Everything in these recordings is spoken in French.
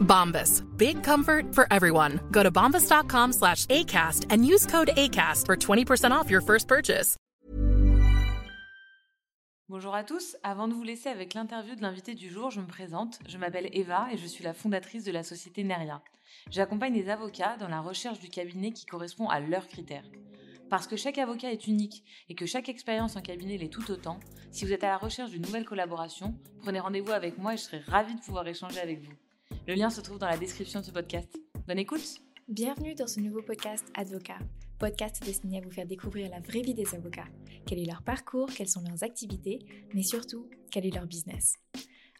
Bombas. Big comfort for everyone. Go to bombas.com slash ACAST and use code ACAST for 20% off your first purchase. Bonjour à tous, avant de vous laisser avec l'interview de l'invité du jour, je me présente. Je m'appelle Eva et je suis la fondatrice de la société Neria. J'accompagne les avocats dans la recherche du cabinet qui correspond à leurs critères. Parce que chaque avocat est unique et que chaque expérience en cabinet l'est tout autant, si vous êtes à la recherche d'une nouvelle collaboration, prenez rendez-vous avec moi et je serai ravie de pouvoir échanger avec vous. Le lien se trouve dans la description de ce podcast. Bonne écoute Bienvenue dans ce nouveau podcast Advocat, podcast destiné à vous faire découvrir la vraie vie des avocats. Quel est leur parcours, quelles sont leurs activités, mais surtout, quel est leur business.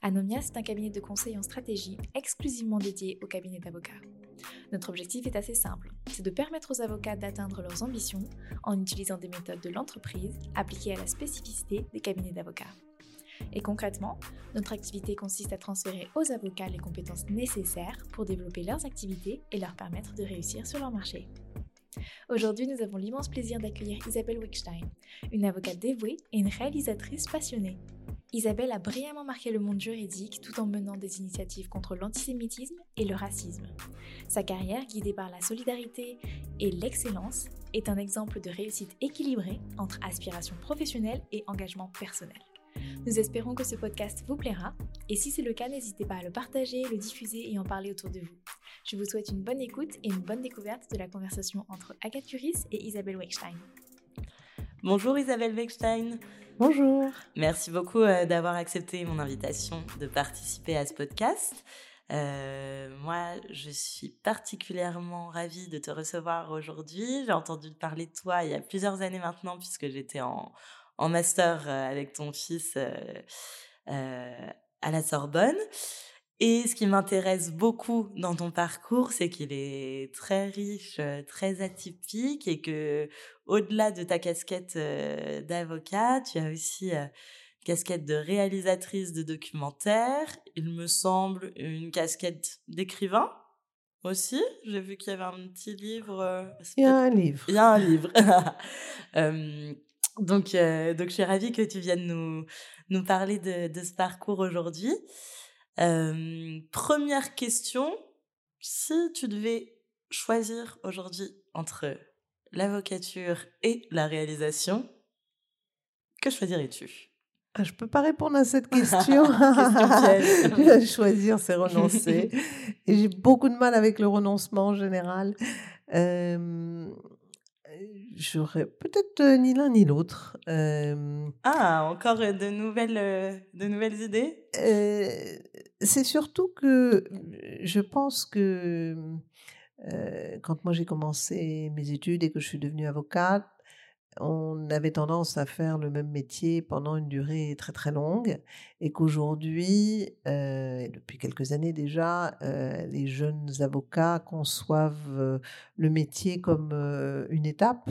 Anomia, c'est un cabinet de conseil en stratégie exclusivement dédié aux cabinets d'avocats. Notre objectif est assez simple, c'est de permettre aux avocats d'atteindre leurs ambitions en utilisant des méthodes de l'entreprise appliquées à la spécificité des cabinets d'avocats. Et concrètement, notre activité consiste à transférer aux avocats les compétences nécessaires pour développer leurs activités et leur permettre de réussir sur leur marché. Aujourd'hui, nous avons l'immense plaisir d'accueillir Isabelle Wickstein, une avocate dévouée et une réalisatrice passionnée. Isabelle a brillamment marqué le monde juridique tout en menant des initiatives contre l'antisémitisme et le racisme. Sa carrière, guidée par la solidarité et l'excellence, est un exemple de réussite équilibrée entre aspiration professionnelle et engagement personnel. Nous espérons que ce podcast vous plaira et si c'est le cas, n'hésitez pas à le partager, le diffuser et en parler autour de vous. Je vous souhaite une bonne écoute et une bonne découverte de la conversation entre Agathe Curis et Isabelle Weckstein. Bonjour Isabelle Weckstein Bonjour. Merci beaucoup euh, d'avoir accepté mon invitation de participer à ce podcast. Euh, moi, je suis particulièrement ravie de te recevoir aujourd'hui. J'ai entendu parler de toi il y a plusieurs années maintenant, puisque j'étais en, en master euh, avec ton fils euh, euh, à la Sorbonne. Et ce qui m'intéresse beaucoup dans ton parcours, c'est qu'il est très riche, très atypique et que au-delà de ta casquette d'avocat, tu as aussi une casquette de réalisatrice de documentaires, il me semble une casquette d'écrivain aussi. J'ai vu qu'il y avait un petit livre. Il y a un livre. il y a un livre. Euh, donc, euh, donc, je suis ravie que tu viennes nous, nous parler de, de ce parcours aujourd'hui. Euh, première question, si tu devais choisir aujourd'hui entre l'avocature et la réalisation, que choisirais-tu? Ah, je peux pas répondre à cette question. Choisir, c'est renoncer. Et j'ai beaucoup de mal avec le renoncement en général. Euh, J'aurais peut-être euh, ni l'un ni l'autre. Euh, Ah, encore de nouvelles, euh, de nouvelles idées? Euh, c'est surtout que je pense que euh, quand moi j'ai commencé mes études et que je suis devenue avocate, on avait tendance à faire le même métier pendant une durée très très longue et qu'aujourd'hui, euh, depuis quelques années déjà, euh, les jeunes avocats conçoivent euh, le métier comme une étape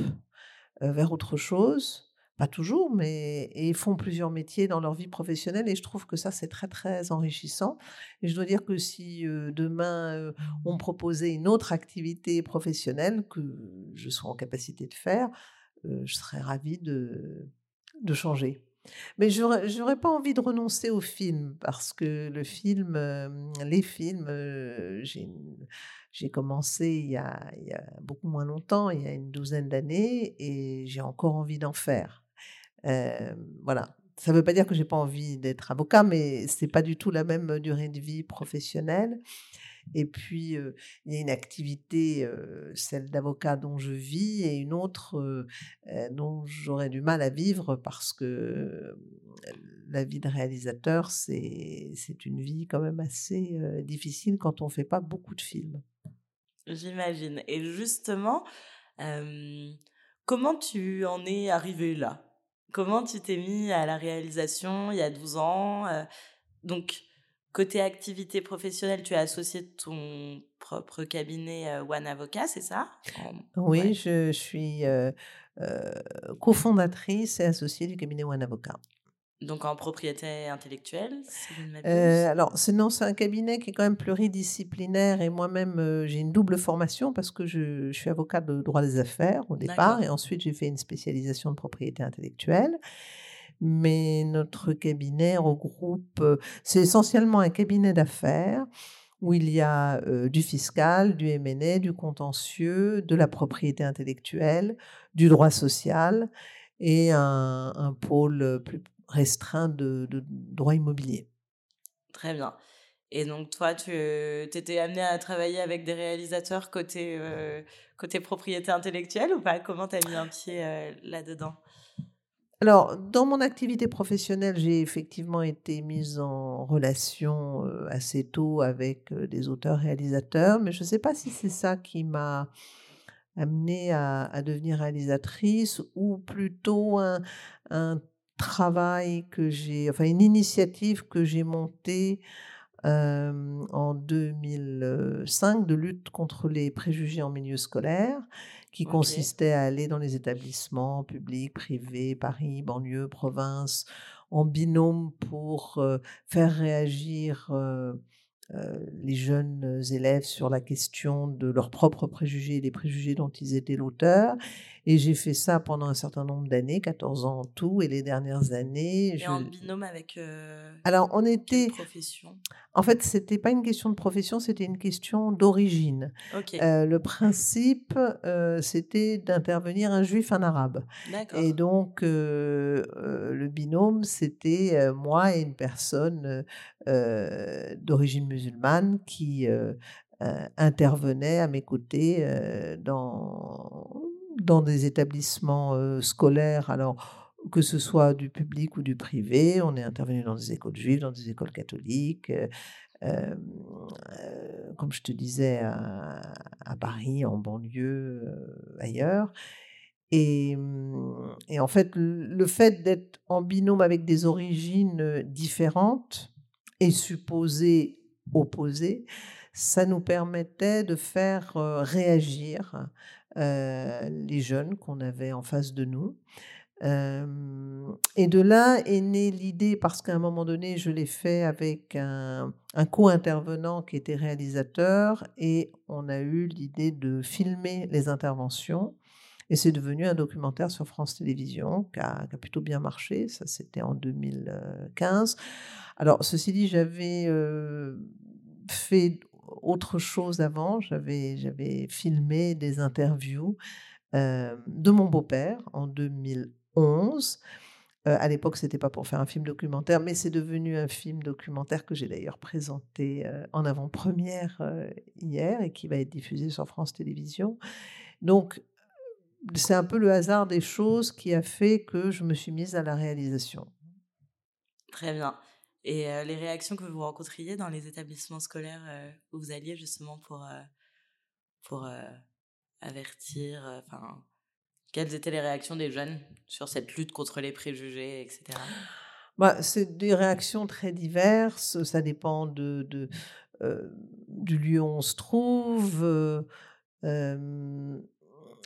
vers autre chose pas toujours, mais ils font plusieurs métiers dans leur vie professionnelle et je trouve que ça, c'est très, très enrichissant. Et je dois dire que si demain, on proposait une autre activité professionnelle que je sois en capacité de faire, je serais ravie de, changer. Mais j'aurais, j'aurais pas envie de renoncer au film parce que le film, les films, j'ai, j'ai commencé il y, a, il y, a, beaucoup moins longtemps, il y a une douzaine d'années, et j'ai encore envie d'en faire. voilà. Ça ne veut pas dire que j'ai pas envie d'être avocat, mais c'est pas du tout la même durée de vie professionnelle. Et puis, il y a une activité, celle d'avocat dont je vis, et une autre dont j'aurais du mal à vivre parce que la vie de réalisateur, c'est une vie quand même assez difficile quand on ne fait pas beaucoup de films. J'imagine. Et justement, comment tu en es arrivé là? Comment tu t'es mis à la réalisation il y a 12 ans Donc, Côté activité professionnelle, tu as associé ton propre cabinet euh, One Avocat, c'est ça? Oui, je, suis euh, euh, cofondatrice et associée du cabinet One Avocat. Donc en propriété intellectuelle Alors, c'est, non, c'est un cabinet qui est quand même pluridisciplinaire et moi-même, j'ai une double formation parce que je, je, suis avocat de droit des affaires au départ et ensuite j'ai fait une spécialisation de propriété intellectuelle mais notre cabinet regroupe, c'est essentiellement un cabinet d'affaires où il y a du fiscal, du M&A, du contentieux, de la propriété intellectuelle, du droit social et un, pôle plus restreint de, droit immobilier. Très bien. Et donc, toi, tu étais amené à travailler avec des réalisateurs côté, côté propriété intellectuelle ou pas? Comment tu as mis un pied là-dedans? Alors, dans mon activité professionnelle, j'ai effectivement été mise en relation assez tôt avec des auteurs-réalisateurs, mais je ne sais pas si c'est ça qui m'a amenée à, devenir réalisatrice ou plutôt un, travail que j'ai, enfin une initiative que j'ai montée en 2005 de lutte contre les préjugés en milieu scolaire qui consistait à aller dans les établissements publics, privés, Paris, banlieue, province, en binôme pour faire réagir les jeunes élèves sur la question de leurs propres préjugés et des préjugés dont ils étaient l'auteur. Et j'ai fait ça pendant un certain nombre d'années, 14 ans en tout, et les dernières années. Et en binôme avec. Alors, on était. Profession En fait, c'était pas une question de profession, c'était une question d'origine. le principe, c'était d'intervenir un juif, un arabe. Et donc, le binôme, c'était moi et une personne d'origine musulmane qui intervenait à mes côtés dans dans des établissements scolaires, alors que ce soit du public ou du privé. On est intervenu dans des écoles juives, dans des écoles catholiques, comme je te disais, à, Paris, en banlieue, ailleurs. Et, mmh, et, en fait, le fait d'être en binôme avec des origines différentes et supposées opposées, ça nous permettait de faire réagir les jeunes qu'on avait en face de nous. et de là est née l'idée, parce qu'à un moment donné, je l'ai fait avec un, co-intervenant qui était réalisateur, et on a eu l'idée de filmer les interventions. Et c'est devenu un documentaire sur France Télévisions qui a, qui a plutôt bien marché. Ça, c'était en 2015. Alors, ceci dit, j'avais fait autre chose avant. J'avais, filmé des interviews de mon beau-père en 2011. à l'époque, c'était pas pour faire un film documentaire, mais c'est devenu un film documentaire que j'ai d'ailleurs présenté en avant-première hier et qui va être diffusé sur France Télévisions. Donc, c'est un peu le hasard des choses qui a fait que je me suis mise à la réalisation. Très bien. Et les réactions que vous rencontriez dans les établissements scolaires où vous alliez justement pour, pour avertir, enfin, quelles étaient les réactions des jeunes sur cette lutte contre les préjugés, etc. Bah, c'est des réactions très diverses, ça dépend de du lieu où on se trouve.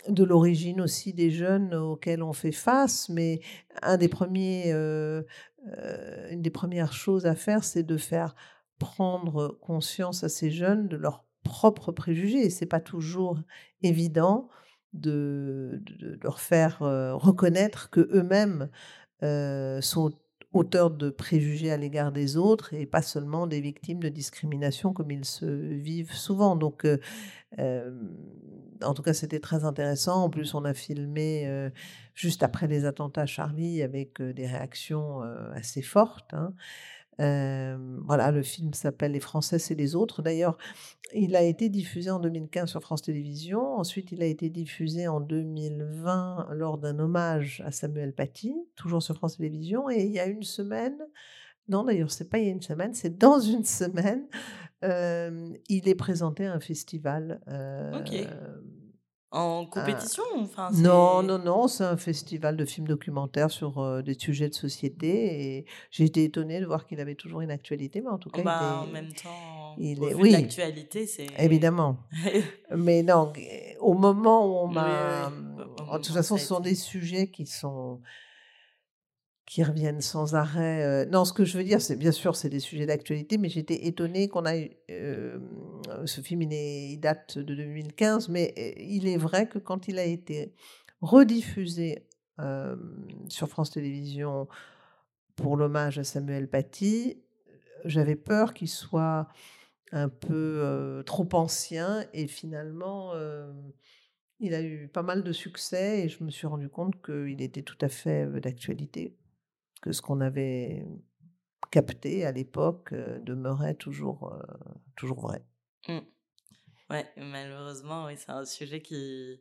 De l'origine aussi des jeunes auxquels on fait face, mais un des premiers, une des premières choses à faire, c'est de faire prendre conscience à ces jeunes de leurs propres préjugés. Et c'est pas toujours évident de, leur faire reconnaître que eux-mêmes sont auteurs de préjugés à l'égard des autres et pas seulement des victimes de discrimination comme ils se vivent souvent. Donc, en tout cas, c'était très intéressant. En plus, on a filmé juste après les attentats Charlie avec des réactions assez fortes. Hein voilà, le film s'appelle Les Français, c'est les autres. D'ailleurs, il a été diffusé en 2015 sur France Télévisions. Ensuite, il a été diffusé en 2020 lors d'un hommage à Samuel Paty, toujours sur France Télévisions. Et il y a une semaine, non d'ailleurs, c'est pas il y a une semaine, c'est dans une semaine, il est présenté à un festival. En compétition enfin, Non, non, non, c'est un festival de films documentaires sur des sujets de société et j'ai été étonnée de voir qu'il avait toujours une actualité, mais en tout cas, bah, en même temps, il est, oui, l'actualité, c'est évidemment. mais non, au moment où on m'a, de toute façon, ce sont des sujets qui sont qui reviennent sans arrêt. non, ce que je veux dire, c'est bien sûr, c'est des sujets d'actualité, mais j'étais étonnée qu'on a eu. ce film, il, date de 2015, mais il est vrai que quand il a été rediffusé sur France Télévisions pour l'hommage à Samuel Paty, j'avais peur qu'il soit un peu trop ancien et finalement. il a eu pas mal de succès et je me suis rendu compte qu'il était tout à fait d'actualité que ce qu'on avait capté à l'époque demeurait toujours, toujours vrai. Mmh. Ouais, malheureusement, oui, c'est un sujet qui,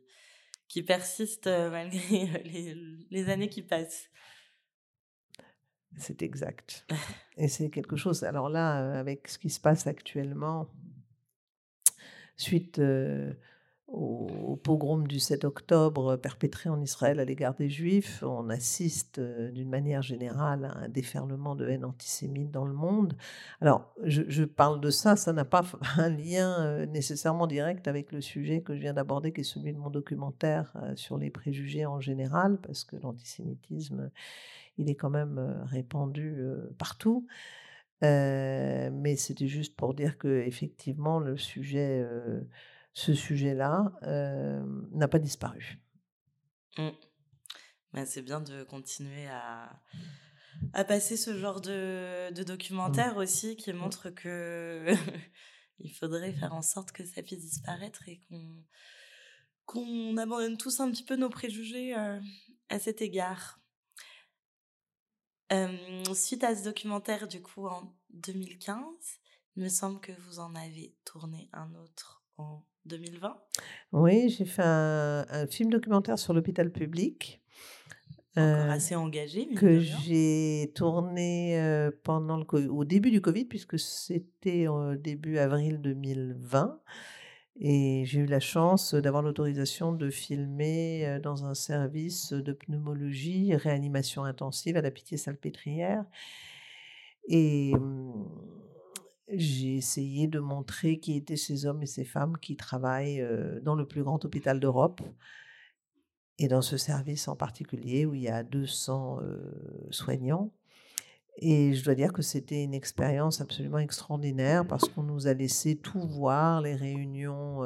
qui persiste malgré les, les, années qui passent. C'est exact. Et c'est quelque chose. Alors là, avec ce qui se passe actuellement, suite au, pogrom du 7 octobre perpétré en Israël à l'égard des Juifs, on assiste d'une manière générale à un déferlement de haine antisémite dans le monde. Alors, je, parle de ça, ça n'a pas un lien nécessairement direct avec le sujet que je viens d'aborder, qui est celui de mon documentaire sur les préjugés en général, parce que l'antisémitisme, il est quand même répandu partout. mais c'était juste pour dire que effectivement le sujet ce sujet-là n'a pas disparu. Mmh. c'est bien de continuer à, à passer ce genre de, de mmh. documentaire aussi qui mmh. montre que il faudrait faire en sorte que ça puisse disparaître et qu'on qu'on abandonne tous un petit peu nos préjugés à cet égard. suite à ce documentaire, du coup, en 2015, il me semble que vous en avez tourné un autre en 2020 Oui, j'ai fait un, film documentaire sur l'hôpital public. Euh, assez engagé. Que j'ai tourné euh, pendant le, au début du Covid, puisque c'était début avril 2020. Et j'ai eu la chance d'avoir l'autorisation de filmer euh, dans un service de pneumologie, réanimation intensive à la Pitié-Salpêtrière. Et hum, j'ai essayé de montrer qui étaient ces hommes et ces femmes qui travaillent dans le plus grand hôpital d'Europe et dans ce service en particulier où il y a 200 soignants. Et je dois dire que c'était une expérience absolument extraordinaire parce qu'on nous a laissé tout voir, les réunions,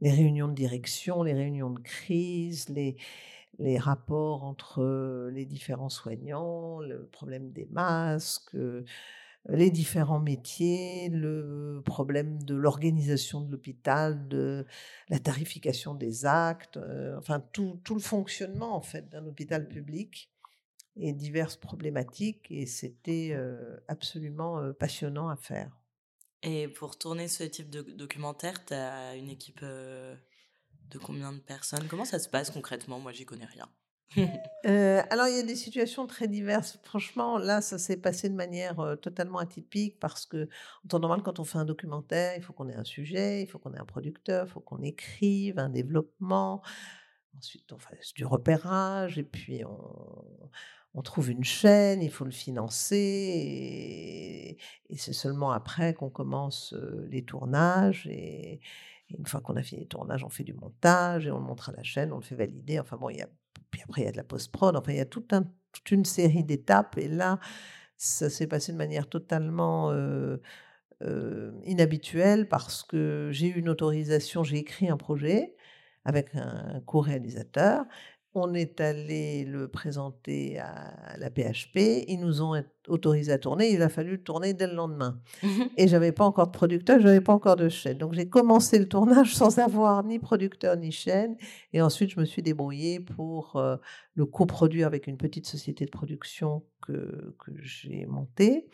les réunions de direction, les réunions de crise, les rapports entre les différents soignants, le problème des masques, les différents métiers, le problème de l'organisation de l'hôpital, de la tarification des actes, enfin tout, tout, le fonctionnement en fait d'un hôpital public et diverses problématiques et c'était absolument passionnant à faire. Et pour tourner ce type de documentaire, tu as une équipe de combien de personnes? Comment ça se passe concrètement? Moi, j'y connais rien. Euh, alors, il y a des situations très diverses. Franchement, là, ça s'est passé de manière totalement atypique parce que, en temps normal, quand on fait un documentaire, il faut qu'on ait un sujet, il faut qu'on ait un producteur, il faut qu'on écrive un développement. Ensuite, on fait du repérage et puis on, trouve une chaîne, il faut le financer. Et, c'est seulement après qu'on commence les tournages. Et, une fois qu'on a fini le tournage, on fait du montage et on le montre à la chaîne, on le fait valider. Enfin bon, il y a, puis après, il y a de la post-prod. Enfin, il y a toute une série d'étapes. Et là, ça s'est passé de manière totalement inhabituelle parce que j'ai eu une autorisation, j'ai écrit un projet avec un co-réalisateur on est allé le présenter à la PHP. Ils nous ont autorisé à tourner. Il a fallu le tourner dès le lendemain. Mmh Et j'avais pas encore de producteur, j'avais pas encore de chaîne. Donc j'ai commencé le tournage sans avoir ni producteur ni chaîne. Et ensuite, je me suis débrouillée pour euh, le coproduire avec une petite société de production que, que j'ai montée.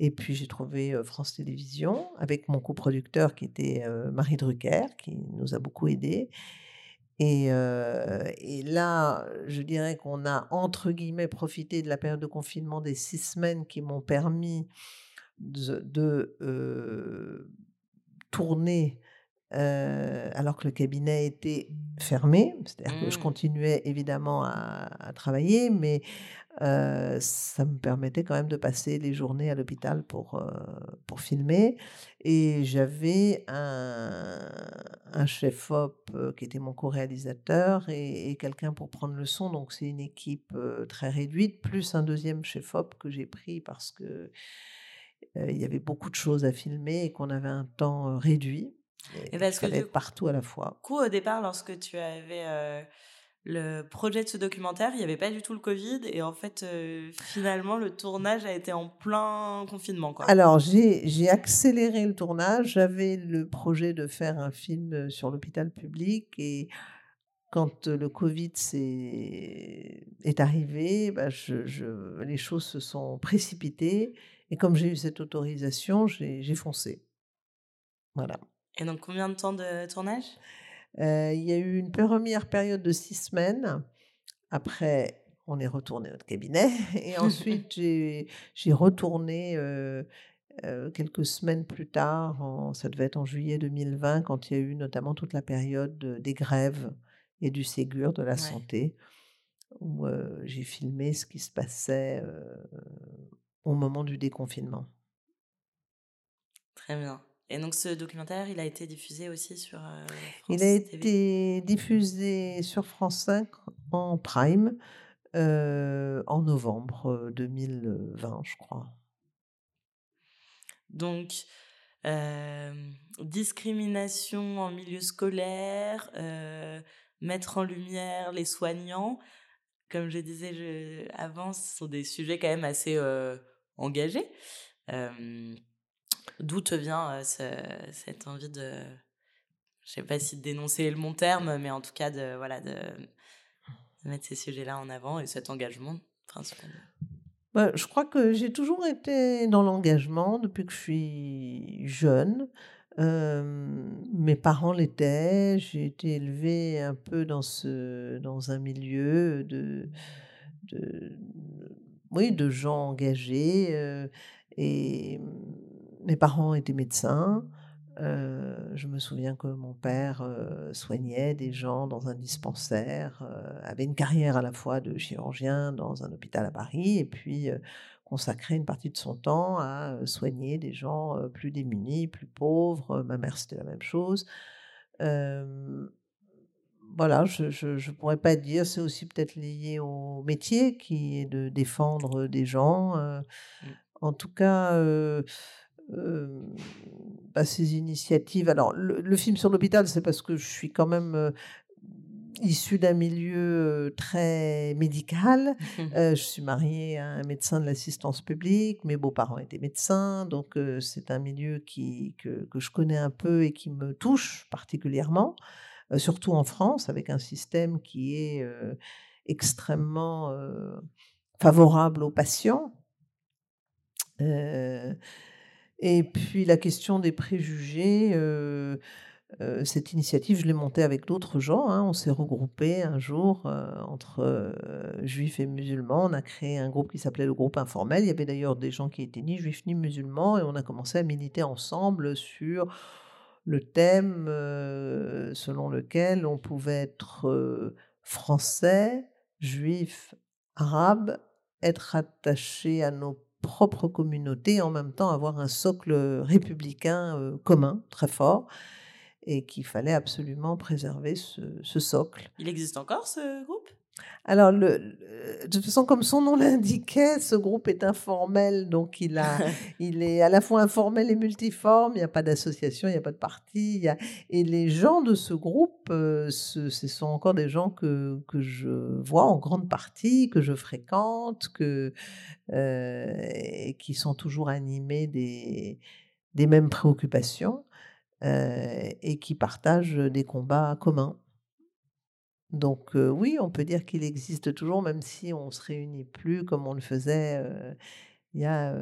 Et puis j'ai trouvé euh, France Télévisions avec mon coproducteur qui était euh, Marie Drucker, qui nous a beaucoup aidés. Et, et, là, je dirais qu'on a, entre guillemets, profité de la période de confinement des six semaines qui m'ont permis de, tourner alors que le cabinet était fermé. C'est-à-dire que je mmh. continuais évidemment à travailler, mais ça me permettait quand même de passer les journées à l'hôpital pour, pour filmer. Et j'avais un, un chef-op qui était mon co-réalisateur et, quelqu'un pour prendre le son. Donc c'est une équipe très réduite, plus un deuxième chef-op que j'ai pris parce que il y avait beaucoup de choses à filmer et qu'on avait un temps réduit. Et, parce que être partout à la fois. Du coup, au départ, lorsque tu avais le projet de ce documentaire, il n'y avait pas du tout le Covid et en fait, euh, finalement, le tournage a été en plein confinement. Quoi. Alors, j'ai accéléré le tournage. J'avais le projet de faire un film sur l'hôpital public et quand euh, le Covid est, est arrivé, bah, je, les choses se sont précipitées et comme j'ai eu cette autorisation, j'ai foncé. Voilà. Et donc, combien de temps de tournage? Il y a eu une première période de six semaines. Après, on est retourné au cabinet. Et ensuite, j'ai retourné quelques semaines plus tard, en, ça devait être en juillet 2020, quand il y a eu notamment toute la période des grèves et du Ségur de la santé, où j'ai filmé ce qui se passait au moment du déconfinement. Très bien. Et donc ce documentaire, il a été diffusé aussi sur euh, France Il a été diffusé sur France 5 en prime euh, en novembre 2020, euh, je crois. Donc, discrimination en milieu scolaire, mettre en lumière les soignants. Comme je disais je, avant, ce sont des sujets quand même assez engagés. D'où te vient cette envie de, je sais pas si dénoncer le bon terme, mais en tout cas de voilà de, mettre ces sujets-là en avant et cet engagement principalement. Bah, je crois que j'ai toujours été dans l'engagement depuis que je suis jeune. mes parents l'étaient. J'ai été élevée un peu dans, ce, dans un milieu de, de, oui, de gens engagés. et mes parents étaient médecins. Euh, je me souviens que mon père euh, soignait des gens dans un dispensaire, euh, avait une carrière à la fois de chirurgien dans un hôpital à Paris et puis consacrait une partie de son temps à soigner des gens plus démunis, plus pauvres. Ma mère, c'était la même chose. voilà, je ne pourrais pas dire, c'est aussi peut-être lié au métier qui est de défendre des gens. Mmh. En tout cas, bah, ces initiatives. Alors, le, film sur l'hôpital, c'est parce que je suis quand même issue d'un milieu très médical. je suis mariée à un médecin de l'assistance publique. Mes beaux-parents étaient médecins, donc c'est un milieu qui, que, que, je connais un peu et qui me touche particulièrement, surtout en France, avec un système qui est extrêmement favorable aux patients. Et puis la question des préjugés, euh, euh, cette initiative, je l'ai montée avec d'autres gens. Hein. On s'est regroupés un jour euh, entre juifs et musulmans. On a créé un groupe qui s'appelait le groupe informel. Il y avait d'ailleurs des gens qui étaient ni juifs ni musulmans et on a commencé à militer ensemble sur le thème selon lequel on pouvait être français, juif, arabe, être attaché à nos propre communauté en même temps avoir un socle républicain commun très fort. et qu'il fallait absolument préserver ce, socle. Il existe encore ce groupe? Alors, le, de toute façon, comme son nom l'indiquait, ce groupe est informel, donc il, a, il est à la fois informel et multiforme. Il n'y a pas d'association, il n'y a pas de parti. Il y a... Et les gens de ce groupe, euh, ce, sont encore des gens que, que je vois en grande partie, que je fréquente, que, euh, et qui sont toujours animés des, des mêmes préoccupations. Euh, et qui partagent des combats communs. Donc oui, on peut dire qu'il existe toujours, même si on ne se réunit plus comme on le faisait il y a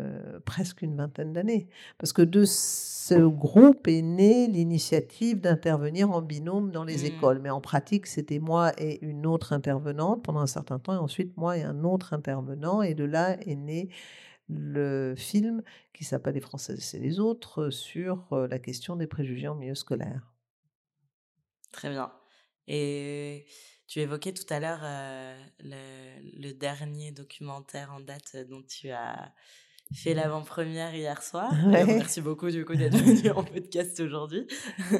presque une vingtaine d'années. Parce que de ce groupe est née l'initiative d'intervenir en binôme dans les mmh. écoles. Mais en pratique, c'était moi et une autre intervenante pendant un certain temps, et ensuite moi et un autre intervenant. Et de là est né le film qui s'appelle Les Françaises et les autres sur la question des préjugés en milieu scolaire. Très bien. Et tu évoquais tout à l'heure le, dernier documentaire en date dont tu as fait l'avant-première hier soir. Merci beaucoup du coup d'être venu en podcast aujourd'hui.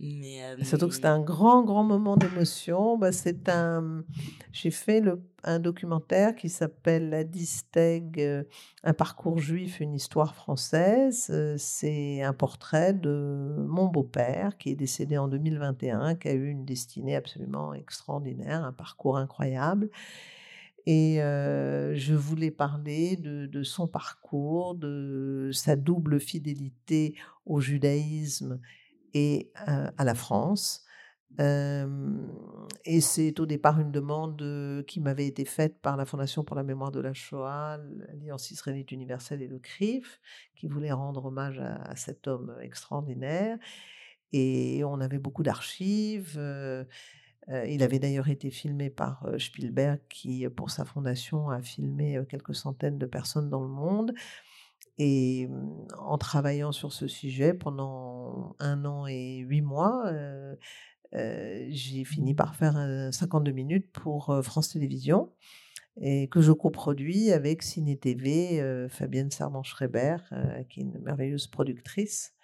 Mais, Surtout que c'était un grand, grand moment d'émotion. Bah, c'est un... J'ai fait le... un documentaire qui s'appelle La Disteg, un parcours juif, une histoire française. C'est un portrait de mon beau-père qui est décédé en 2021, qui a eu une destinée absolument extraordinaire, un parcours incroyable. Et je voulais parler de, de, son parcours, de sa double fidélité au judaïsme et à la France. et c'est au départ une demande qui m'avait été faite par la Fondation pour la mémoire de la Shoah, l'Alliance israélite universelle et le CRIF, qui voulait rendre hommage à, cet homme extraordinaire. Et on avait beaucoup d'archives. il avait d'ailleurs été filmé par Spielberg, qui, pour sa fondation, a filmé quelques centaines de personnes dans le monde. Et en travaillant sur ce sujet pendant un an et huit mois, j'ai fini par faire 52 minutes pour France Télévisions et que je coproduis avec Ciné TV, Fabienne Serment-Schreiber, qui est une merveilleuse productrice,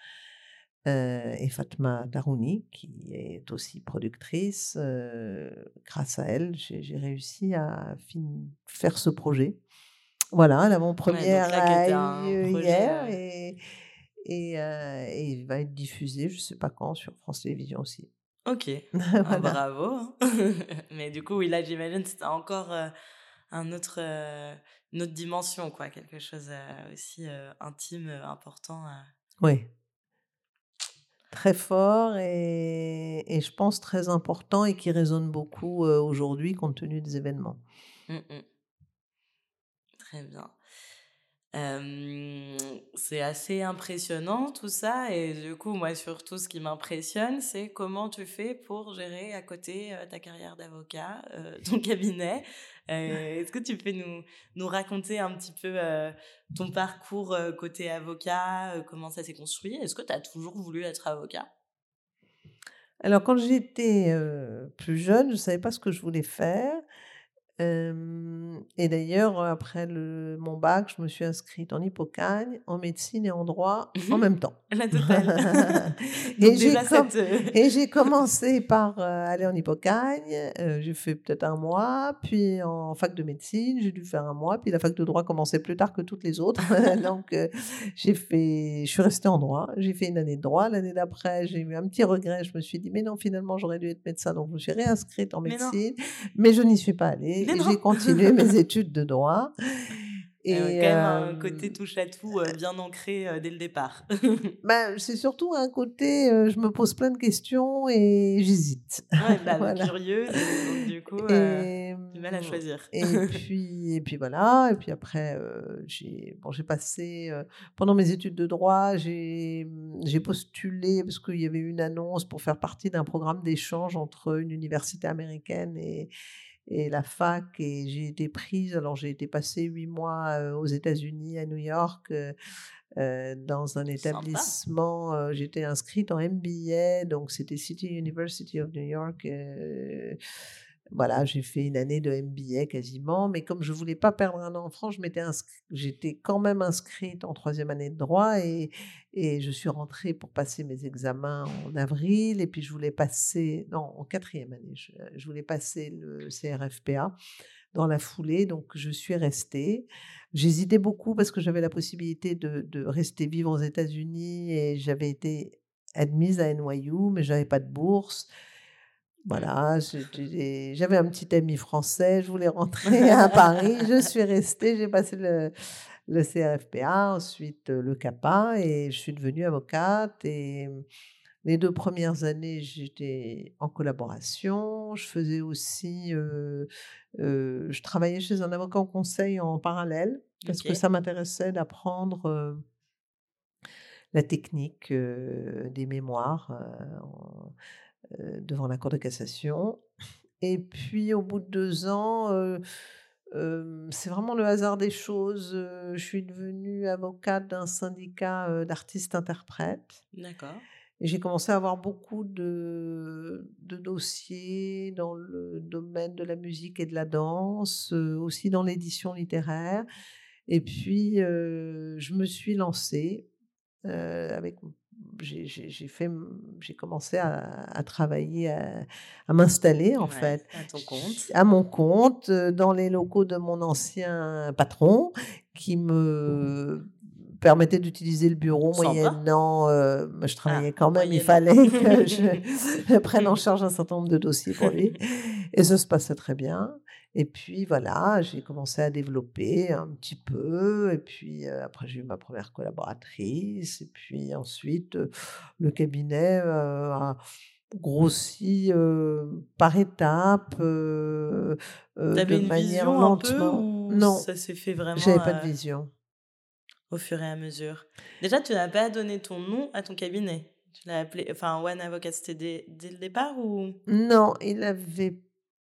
et Fatma Darouni, qui est aussi productrice. grâce à elle, j'ai réussi à faire ce projet voilà, l'avant-première hier et, et, il va être diffusé, je ne sais pas quand, sur France Télévisions aussi. Ok, ah, bravo. Hein. Mais du coup, oui, là, j'imagine c'était encore un autre, une autre dimension, quoi, quelque chose aussi intime, important. Oui. Très fort et, et, je pense très important et qui résonne beaucoup aujourd'hui compte tenu des événements. Mmh, mmh. Très bien. c'est assez impressionnant tout ça et du coup moi surtout ce qui m'impressionne c'est comment tu fais pour gérer à côté ta carrière d'avocat, ton cabinet. Est-ce que tu peux nous, nous raconter un petit peu ton parcours côté avocat, comment ça s'est construit? Est-ce que tu as toujours voulu être avocat? Alors quand j'étais plus jeune, je ne savais pas ce que je voulais faire et d'ailleurs, après le, mon bac, je me suis inscrite en hypocagne, en médecine et en droit en même temps. La totale. et j'ai commencé par aller en hypocagne. j'ai fait peut-être un mois, puis en fac de médecine, j'ai dû faire un mois, puis la fac de droit commençait plus tard que toutes les autres. Donc, j'ai fait, je suis restée en droit. J'ai fait une année de droit. L'année d'après, j'ai eu un petit regret. Je me suis dit, mais non, finalement, j'aurais dû être médecin. Donc, je me suis réinscrite en médecine, mais, mais je n'y suis pas allée j'ai continué mes études de droit. Et quand même un côté touche à tout bien ancré dès le départ. bah, c'est surtout un côté, je me pose plein de questions et j'hésite. Ouais, bah, voilà. curieux, donc, du coup, et, du mal à choisir. et puis, et puis voilà. Et puis après, j'ai bon, passé pendant mes études de droit, j'ai j'ai postulé parce qu'il y avait une annonce pour faire partie d'un programme d'échange entre une université américaine et et la fac et j'ai été prise. Alors j'ai été passer huit mois aux États-Unis, à New York, dans un établissement. J'étais inscrite en MBA, donc c'était City University of New York. Voilà, j'ai fait une année de MBA quasiment, mais comme je voulais pas perdre un an en France, j'étais quand même inscrite en troisième année de droit et, je suis rentrée pour passer mes examens en avril et puis je voulais passer, non, en quatrième année, je, voulais passer le CRFPA dans la foulée, donc je suis restée. J'hésitais beaucoup parce que j'avais la possibilité de, de rester vivre aux États-Unis et j'avais été admise à NYU, mais j'avais pas de bourse. Voilà, j'avais un petit ami français, je voulais rentrer à Paris, je suis restée, j'ai passé le, le CRFPA, ensuite le CAPA et je suis devenue avocate. Et les deux premières années, j'étais en collaboration. Je faisais aussi, euh, euh, je travaillais chez un avocat en conseil en parallèle parce que ça m'intéressait d'apprendre la technique des mémoires devant la Cour de cassation. Et puis, au bout de deux ans, c'est vraiment le hasard des choses. je suis devenue avocate d'un syndicat d'artistes-interprètes. D'accord. Et j'ai commencé à avoir beaucoup de, de, dossiers dans le domaine de la musique et de la danse, aussi dans l'édition littéraire. Et puis, je me suis lancée avec j'ai fait j'ai commencé à, travailler à, m'installer en fait. à ton compte. À mon compte dans les locaux de mon ancien patron qui me permettait d'utiliser le bureau moyennant je travaillais ah, quand même. Il fallait que je prenne en charge un certain nombre de dossiers pour lui. Et ça se passait très bien et puis voilà, j'ai commencé à développer un petit peu. Et puis après, j'ai eu ma première collaboratrice. Et puis ensuite, le cabinet a grossi par étapes, de une manière vision lentement. Un peu, ou non, ça s'est fait vraiment. J'avais pas de vision. Au fur et à mesure? Déjà, tu n'as pas donné ton nom à ton cabinet? Tu l'as appelé, enfin, One Avocat, c'était dès, dès, le départ ou? Non, il avait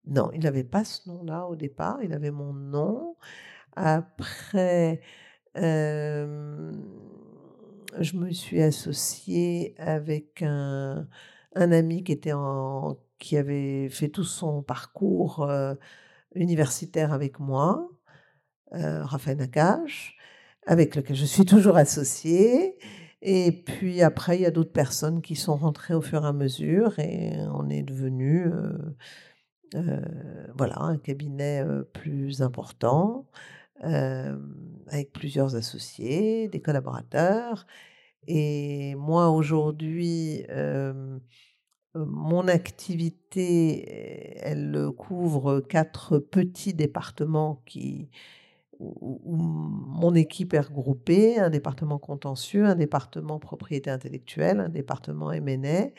non, il n'avait pas ce nom-là au départ, il avait mon nom. Après, je me suis associée avec un, ami qui, était qui avait fait tout son parcours universitaire avec moi, Raphaël Nakache, avec lequel je suis toujours associée. Et puis après, il y a d'autres personnes qui sont rentrées au fur et à mesure et on est devenu voilà, un cabinet plus important, avec plusieurs associés, des collaborateurs. Et moi, aujourd'hui, mon activité, elle couvre quatre petits départements qui, où, mon équipe est regroupée, un département contentieux, un département propriété intellectuelle, un département M&A,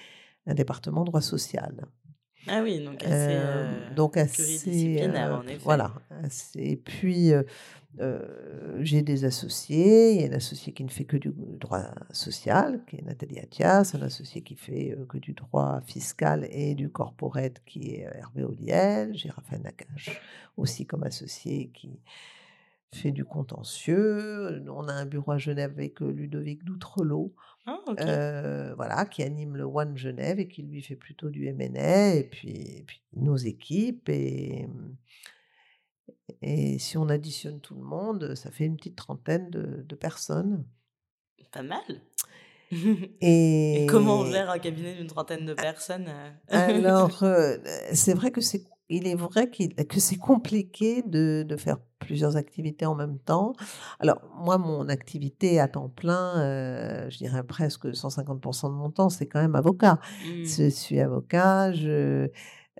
un département droit social. Ah oui, donc assez, euh, donc assez en effet. Voilà. Et puis, j'ai des associés. Il y a un associé qui ne fait que du droit social, qui est Nathalie Attias, un associé qui fait que du droit fiscal et du corporate, qui est Hervé Oliel. J'ai Raphaël Nakache aussi comme associé qui fait du contentieux. On a un bureau à Genève avec Ludovic Doutrelot ah, voilà, qui anime le One Genève et qui lui fait plutôt du M&A et puis, puis, nos équipes et, mmh, et si on additionne tout le monde, ça fait une petite trentaine de, personnes. Pas mal. Et... comment on gère un cabinet d'une trentaine de personnes Alors, c'est vrai que c'est il est vrai que c'est compliqué de, de, faire plusieurs activités en même temps. Alors, moi, mon activité à temps plein, euh, je dirais presque 150% de mon temps, c'est quand même avocat. Mmh. Je suis avocat, je,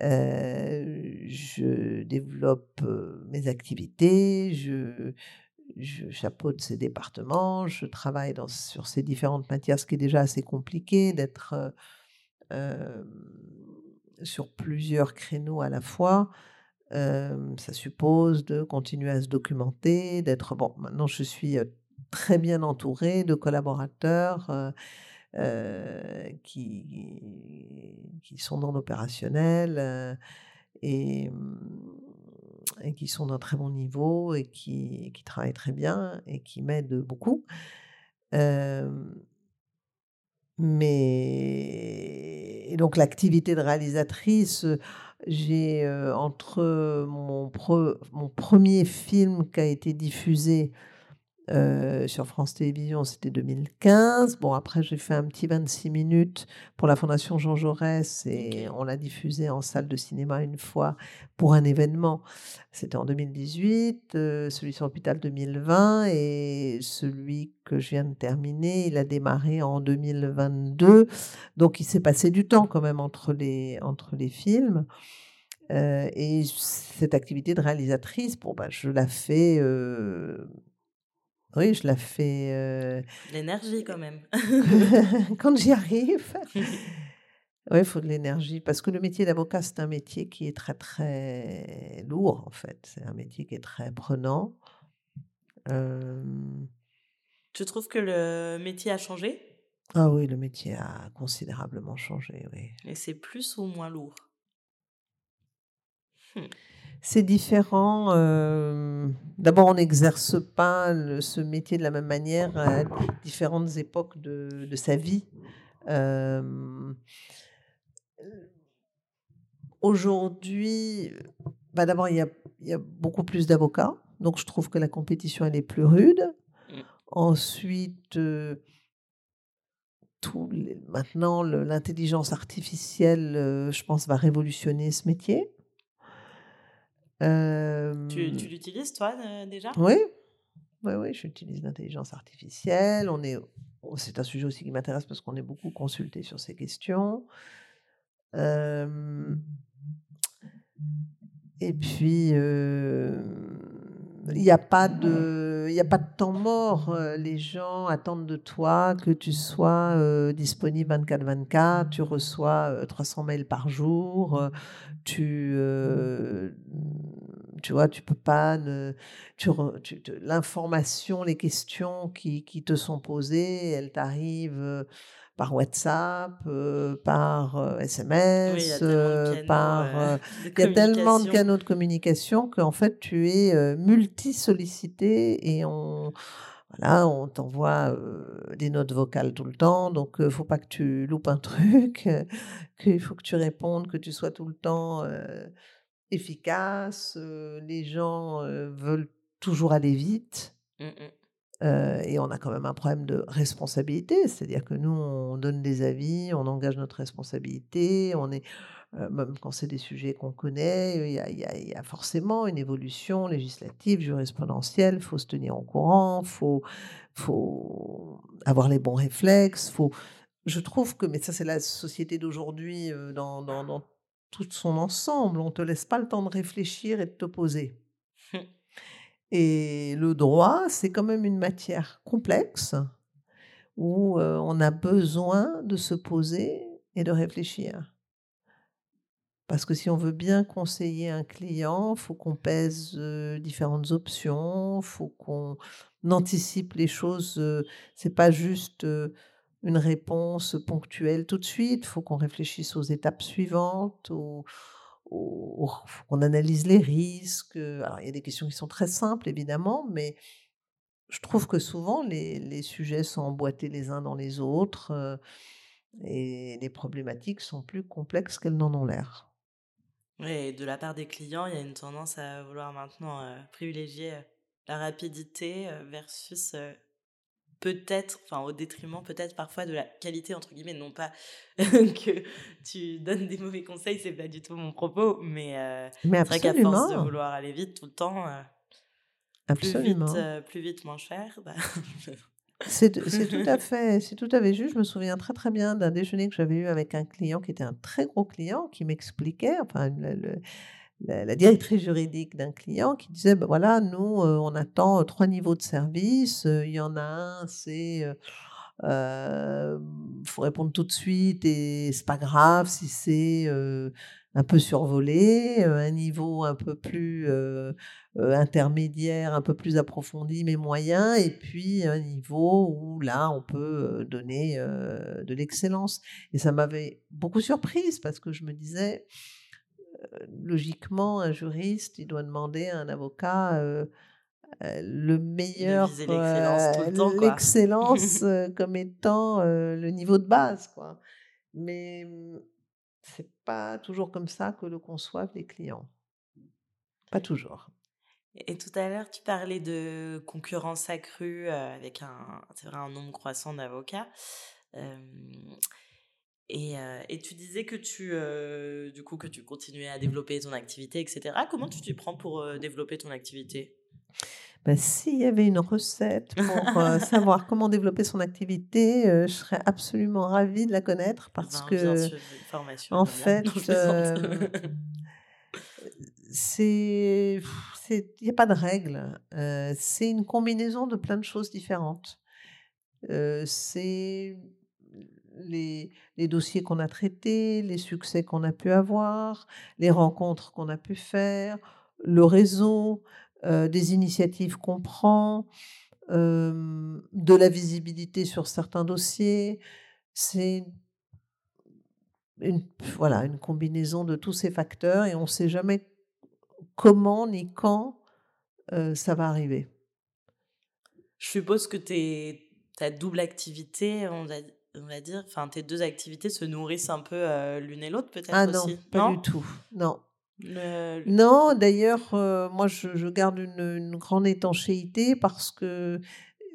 euh, je développe euh, mes activités, je, je chapeaute ces départements, je travaille dans, sur ces différentes matières, ce qui est déjà assez compliqué d'être sur plusieurs créneaux à la fois. ça suppose de continuer à se documenter, d'être... Bon, maintenant je suis très bien entourée de collaborateurs qui, sont dans l'opérationnel et, et, qui sont d'un très bon niveau et qui travaillent très bien et qui m'aident beaucoup. Mais donc l'activité de réalisatrice, j'ai entre mon, mon premier film qui a été diffusé sur France Télévisions, c'était 2015. Bon, après, j'ai fait un petit 26 minutes pour la Fondation Jean Jaurès et on l'a diffusé en salle de cinéma une fois pour un événement. C'était en 2018, celui sur l'hôpital 2020 et celui que je viens de terminer, il a démarré en 2022. Donc, il s'est passé du temps quand même entre les, entre les films. et cette activité de réalisatrice, bon, bah, je la fais oui, je la fais. L'énergie quand même. quand j'y arrive. oui, il faut de l'énergie. Parce que le métier d'avocat, c'est un métier qui est très, très lourd, en fait. C'est un métier qui est très prenant. Tu trouves que le métier a changé? Ah oui, le métier a considérablement changé, oui. Et c'est plus ou moins lourd? Mmh. C'est différent. D'abord, on n'exerce pas ce métier de la même manière à différentes époques de, sa vie. Aujourd'hui, bah d'abord, il y a, beaucoup plus d'avocats. Donc, je trouve que la compétition, elle est plus rude. Mmh. Ensuite, tout maintenant, l'intelligence artificielle, je pense, va révolutionner ce métier. Tu, tu l'utilises, toi, déjà? Oui, oui, oui, j'utilise l'intelligence artificielle. On est, oh, c'est un sujet aussi qui m'intéresse parce qu'on est beaucoup consulté sur ces questions. et puis, il n'y a pas de, a pas de temps mort. Les gens attendent de toi que tu sois disponible 24/24. Tu reçois 300 mails par jour. Tu, tu vois, tu peux pas l'information, les questions qui, qui, te sont posées, elles t'arrivent par WhatsApp, par SMS, par... il y a tellement de canaux de communication qu'en fait, tu es multi-sollicité et on... Voilà, on t'envoie des notes vocales tout le temps, donc il ne faut pas que tu loupes un truc, qu'il faut que tu répondes, que tu sois tout le temps efficace. les gens veulent toujours aller vite. Mmh et on a quand même un problème de responsabilité, c'est-à-dire que nous, on donne des avis, on engage notre responsabilité, on est, même quand c'est des sujets qu'on connaît, il y, a, forcément une évolution législative, jurisprudentielle, il faut se tenir au courant, il faut, faut avoir les bons réflexes, faut... Je trouve que, mais ça c'est la société d'aujourd'hui dans, dans, tout son ensemble, on ne te laisse pas le temps de réfléchir et de te poser. Et le droit, c'est quand même une matière complexe où on a besoin de se poser et de réfléchir. Parce que si on veut bien conseiller un client, faut qu'on pèse différentes options, faut qu'on anticipe les choses. c'est pas juste une réponse ponctuelle tout de suite. Faut qu'on réfléchisse aux étapes suivantes, on analyse les risques. Alors, il y a des questions qui sont très simples, évidemment, mais je trouve que souvent, les, sujets sont emboîtés les uns dans les autres euh, et les problématiques sont plus complexes qu'elles n'en ont l'air. Oui, de la part des clients, il y a une tendance à vouloir maintenant euh, privilégier euh, la rapidité versus peut-être, enfin au détriment peut-être parfois de la qualité entre guillemets, non pas que tu donnes des mauvais conseils, c'est pas du tout mon propos, mais, euh, c'est vrai qu'à force de vouloir aller vite tout le temps, euh, plus vite, euh, plus vite, moins cher. Bah c'est tout à fait, c'est tout à fait juste. Je me souviens très très bien d'un déjeuner que j'avais eu avec un client qui était un très gros client qui m'expliquait, enfin le, la, directrice juridique d'un client qui disait ben voilà, nous, on attend trois niveaux de service. Il y en a un, c'est. il faut répondre tout de suite et c'est pas grave si c'est un peu survolé, un niveau un peu plus intermédiaire, un peu plus approfondi mais moyen, et puis un niveau où là on peut donner de l'excellence. Et ça m'avait beaucoup surprise parce que je me disais, logiquement, un juriste, il doit demander à un avocat le meilleur, l'excellence comme étant le niveau de base. Quoi. Mais mmh, c'est pas toujours comme ça que le conçoivent les clients. Pas toujours. Et tout à l'heure, tu parlais de concurrence accrue avec un, vrai, un nombre croissant d'avocats. Et, et, tu disais que tu, du coup, que tu continuais à développer ton activité, etc. Comment tu t'y prends pour développer ton activité? Ben, S'il y avait une recette pour savoir comment développer son activité, je serais absolument ravie de la connaître parce ben, que, en fait, c'est il n'y a pas de règle. c'est une combinaison de plein de choses différentes. c'est les, dossiers qu'on a traités, les succès qu'on a pu avoir, les rencontres qu'on a pu faire, le réseau, des initiatives qu'on prend, de la visibilité sur certains dossiers. C'est une, voilà, une combinaison de tous ces facteurs et on ne sait jamais comment ni quand ça va arriver. Je suppose que ta double activité, on va, dire, enfin tes deux activités se nourrissent un peu l'une et l'autre peut-être ah non, Pas du tout, non. Non, d'ailleurs, moi je, garde une, grande étanchéité parce que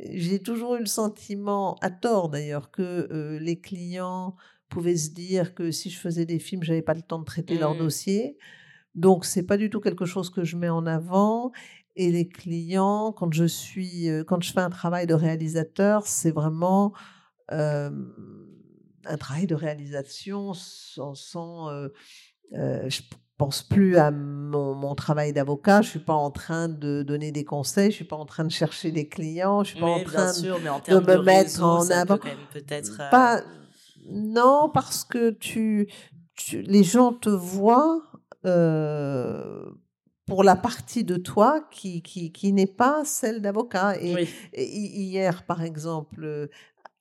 j'ai toujours eu le sentiment, à tort d'ailleurs, que les clients pouvaient se dire que si je faisais des films, j'avais pas le temps de traiter leur mmh. dossier. Donc, c'est pas du tout quelque chose que je mets en avant. Et les clients, quand je suis, quand je fais un travail de réalisateur, c'est vraiment un travail de réalisation sans, sans je pense plus à mon, travail d'avocat. Je suis pas en train de donner des conseils. Je suis pas en train de chercher des clients. Je suis pas en train de, me mettre en avant. Peut-être. Pas, non, parce que tu, tu, les gens te voient pour la partie de toi qui, qui, qui n'est pas celle d'avocat. Et, hier, par exemple,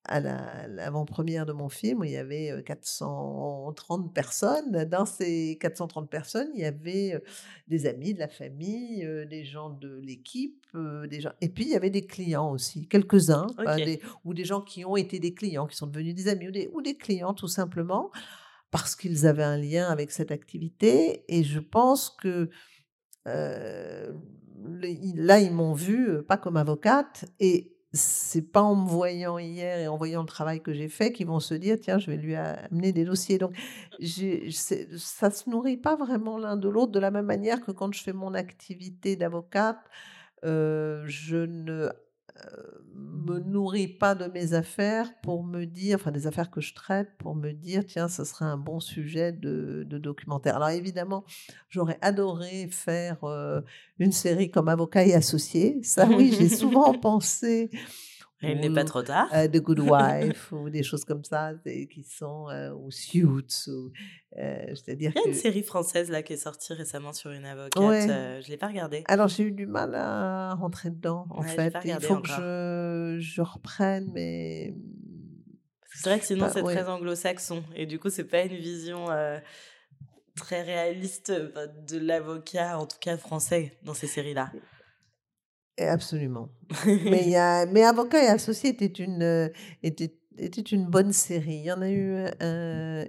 à l'avant-première de mon film, il y avait 430 personnes. Dans ces 430 personnes, il y avait des amis de la famille, des gens de l'équipe, des gens... et puis il y avait des clients aussi, quelques-uns, ou des gens qui ont été des clients, qui sont devenus des amis, ou des, ou des clients tout simplement parce qu'ils avaient un lien avec cette activité. Et je pense que là, ils m'ont vue pas comme avocate. Et c'est pas en me voyant hier et en voyant le travail que j'ai fait qu'ils vont se dire tiens, je vais lui amener des dossiers. Donc, ça se nourrit pas vraiment l'un de l'autre de la même manière que quand je fais mon activité d'avocate. je ne me nourris pas de mes affaires pour me dire, enfin des affaires que je traite, pour me dire, tiens, ce serait un bon sujet de, documentaire. Alors évidemment, j'aurais adoré faire une série comme Avocat et Associé. Ça, oui, j'ai souvent pensé il n'est pas trop tard. Euh, The Good Wife ou des choses comme ça qui sont euh, ou Suits ou euh, c'est-à-dire Il y a une série française là qui est sortie récemment sur une avocate. Ouais. je l'ai pas regardée. Alors j'ai eu du mal à rentrer dedans en fait. Il faut que je, je reprenne mais c'est vrai que sinon c'est très anglo-saxon et du coup c'est pas une vision très réaliste de l'avocat en tout cas français dans ces séries là. Absolument. mais, il y a, mais Avocat et Associé était une, euh, était, était une bonne série. Il y en a eu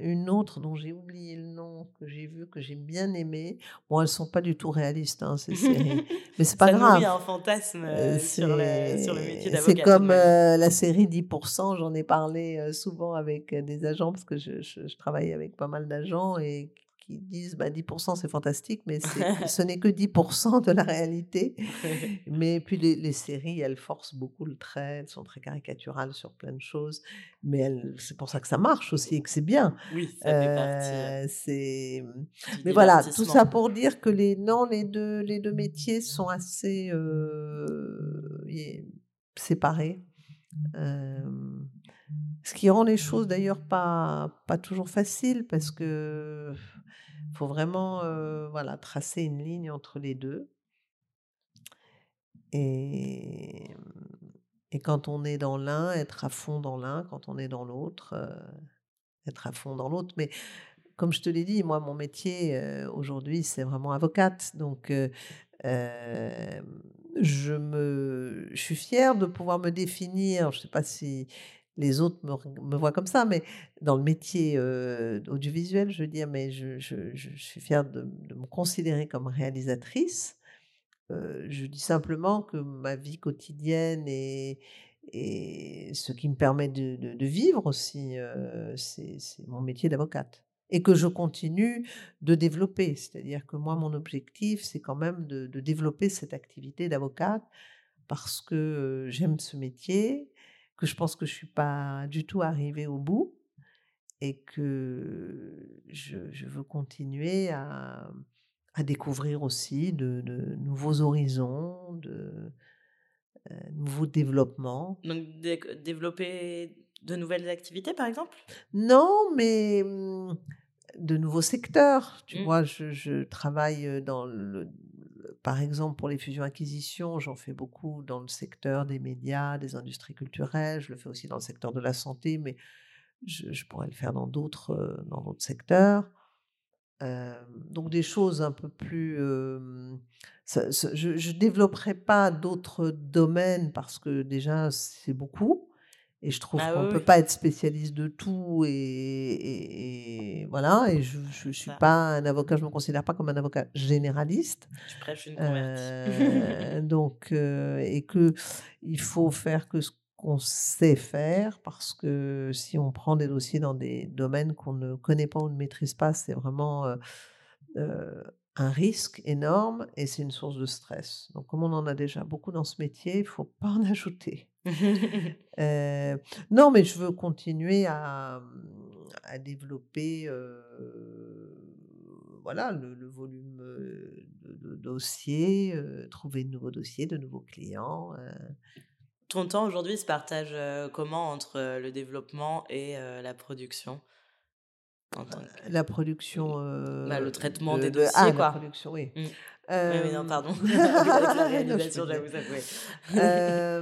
une autre dont j'ai oublié le nom, que j'ai vu, que j'ai bien aimé. Bon, elles sont pas du tout réalistes, hein, ces séries. Mais c'est pas grave. Il y a un fantasme euh, sur, le, sur, le, métier d'avocat. C'est comme euh, la série 10%. J'en ai parlé souvent avec des agents, parce que je, je, je travaille avec pas mal d'agents et qui disent bah, 10% c'est fantastique, mais ce n'est que 10% de la réalité. mais puis les, séries, elles forcent beaucoup le trait, elles sont très caricaturales sur plein de choses, mais c'est pour ça que ça marche aussi et que c'est bien. Oui, ça fait partie. Euh, c'est... Mais voilà, tout ça pour dire que les, non, les, deux, les deux métiers sont assez euh, séparés. Euh, ce qui rend les choses d'ailleurs pas, pas toujours faciles parce que faut vraiment voilà, tracer une ligne entre les deux. Et, et quand on est dans l'un, être à fond dans l'un, quand on est dans l'autre, être à fond dans l'autre. Mais comme je te l'ai dit, moi, mon métier aujourd'hui, c'est vraiment avocate. Donc, je, me, je suis fière de pouvoir me définir, je ne sais pas si les autres me, voient comme ça, mais dans le métier audiovisuel, je veux dire, mais je, suis fière de, me considérer comme réalisatrice. je dis simplement que ma vie quotidienne et, ce qui me permet de, vivre aussi, c'est mon métier d'avocate. Et que je continue de développer. C'est-à-dire que moi, mon objectif, c'est quand même de, développer cette activité d'avocate parce que j'aime ce métier, que je pense que je ne suis pas du tout arrivée au bout et que je, veux continuer à, découvrir aussi de, nouveaux horizons, de nouveaux développements. Donc développer de nouvelles activités, par exemple? Non, mais mmh, de nouveaux secteurs. Tu mmh. vois, je, travaille dans le, par exemple, pour les fusions-acquisitions, j'en fais beaucoup dans le secteur des médias, des industries culturelles. Je le fais aussi dans le secteur de la santé, mais je, pourrais le faire dans d'autres, dans d'autres secteurs. donc des choses un peu plus... je ne développerai pas d'autres domaines parce que déjà c'est beaucoup. Et je trouve bah qu'on ne peut pas être spécialiste de tout. Et, voilà. Et je ne suis pas un avocat, je ne me considère pas comme un avocat généraliste. Je prêche une convertie. Euh, donc, euh, et qu'il faut faire que ce qu'on sait faire, parce que si on prend des dossiers dans des domaines qu'on ne connaît pas ou ne maîtrise pas, c'est vraiment euh, un risque énorme et c'est une source de stress. Donc, comme on en a déjà beaucoup dans ce métier, il ne faut pas en ajouter. Euh, non, mais je veux continuer à, à développer voilà, le, volume de, dossiers, trouver de nouveaux dossiers, de nouveaux clients. Ton temps aujourd'hui se partage comment entre le développement et la production? La production. Bah, le traitement des dossiers, ah, quoi. La production, oui. Mmh. oui, non, pardon. la réalisation, j'avoue, ça,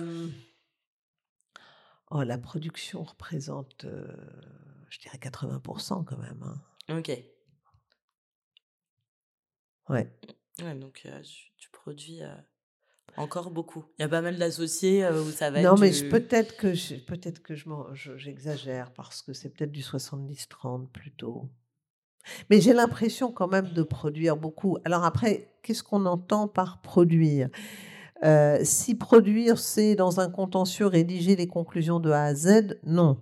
Oh, la production représente, je dirais 80% quand même. Hein. Ok. Ouais. Ouais, donc tu, produis encore beaucoup. Il y a pas mal d'associés où ça va non, être. Non, mais peut-être que peut-être que je j'exagère parce que c'est peut-être du 70-30 plutôt. Mais j'ai l'impression quand même de produire beaucoup. Alors après, qu'est-ce qu'on entend par produire? Euh, si produire, c'est dans un contentieux rédiger les conclusions de A à Z, non.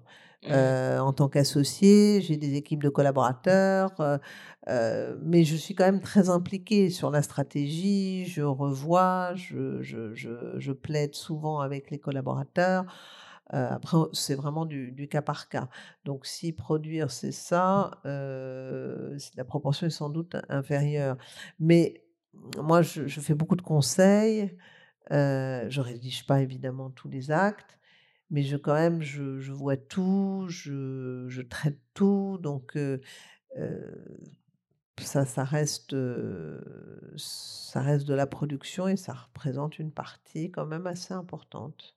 Euh, en tant qu'associé, j'ai des équipes de collaborateurs, euh, mais je suis quand même très impliquée sur la stratégie, je revois, je, plaide souvent avec les collaborateurs. après, c'est vraiment du, du, cas par cas. Donc, si produire, c'est ça, la proportion est sans doute inférieure. Mais moi, je, fais beaucoup de conseils. Euh, je rédige pas évidemment tous les actes, mais je quand même je, vois tout, je, je, traite tout, donc ça, ça reste, ça reste de la production et ça représente une partie quand même assez importante.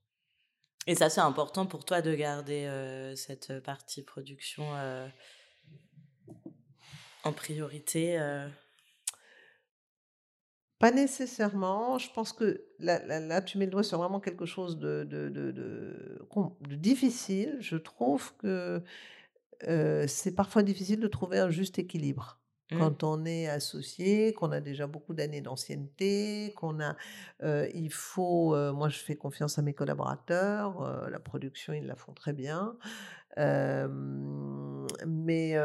Et ça, c'est important pour toi de garder cette partie production en priorité pas nécessairement. Je pense que là, tu mets le doigt sur vraiment quelque chose de, de, de, difficile. Je trouve que c'est parfois difficile de trouver un juste équilibre. Mmh. Quand on est associé, qu'on a déjà beaucoup d'années d'ancienneté, qu'on a, il faut, moi je fais confiance à mes collaborateurs, la production ils la font très bien, mais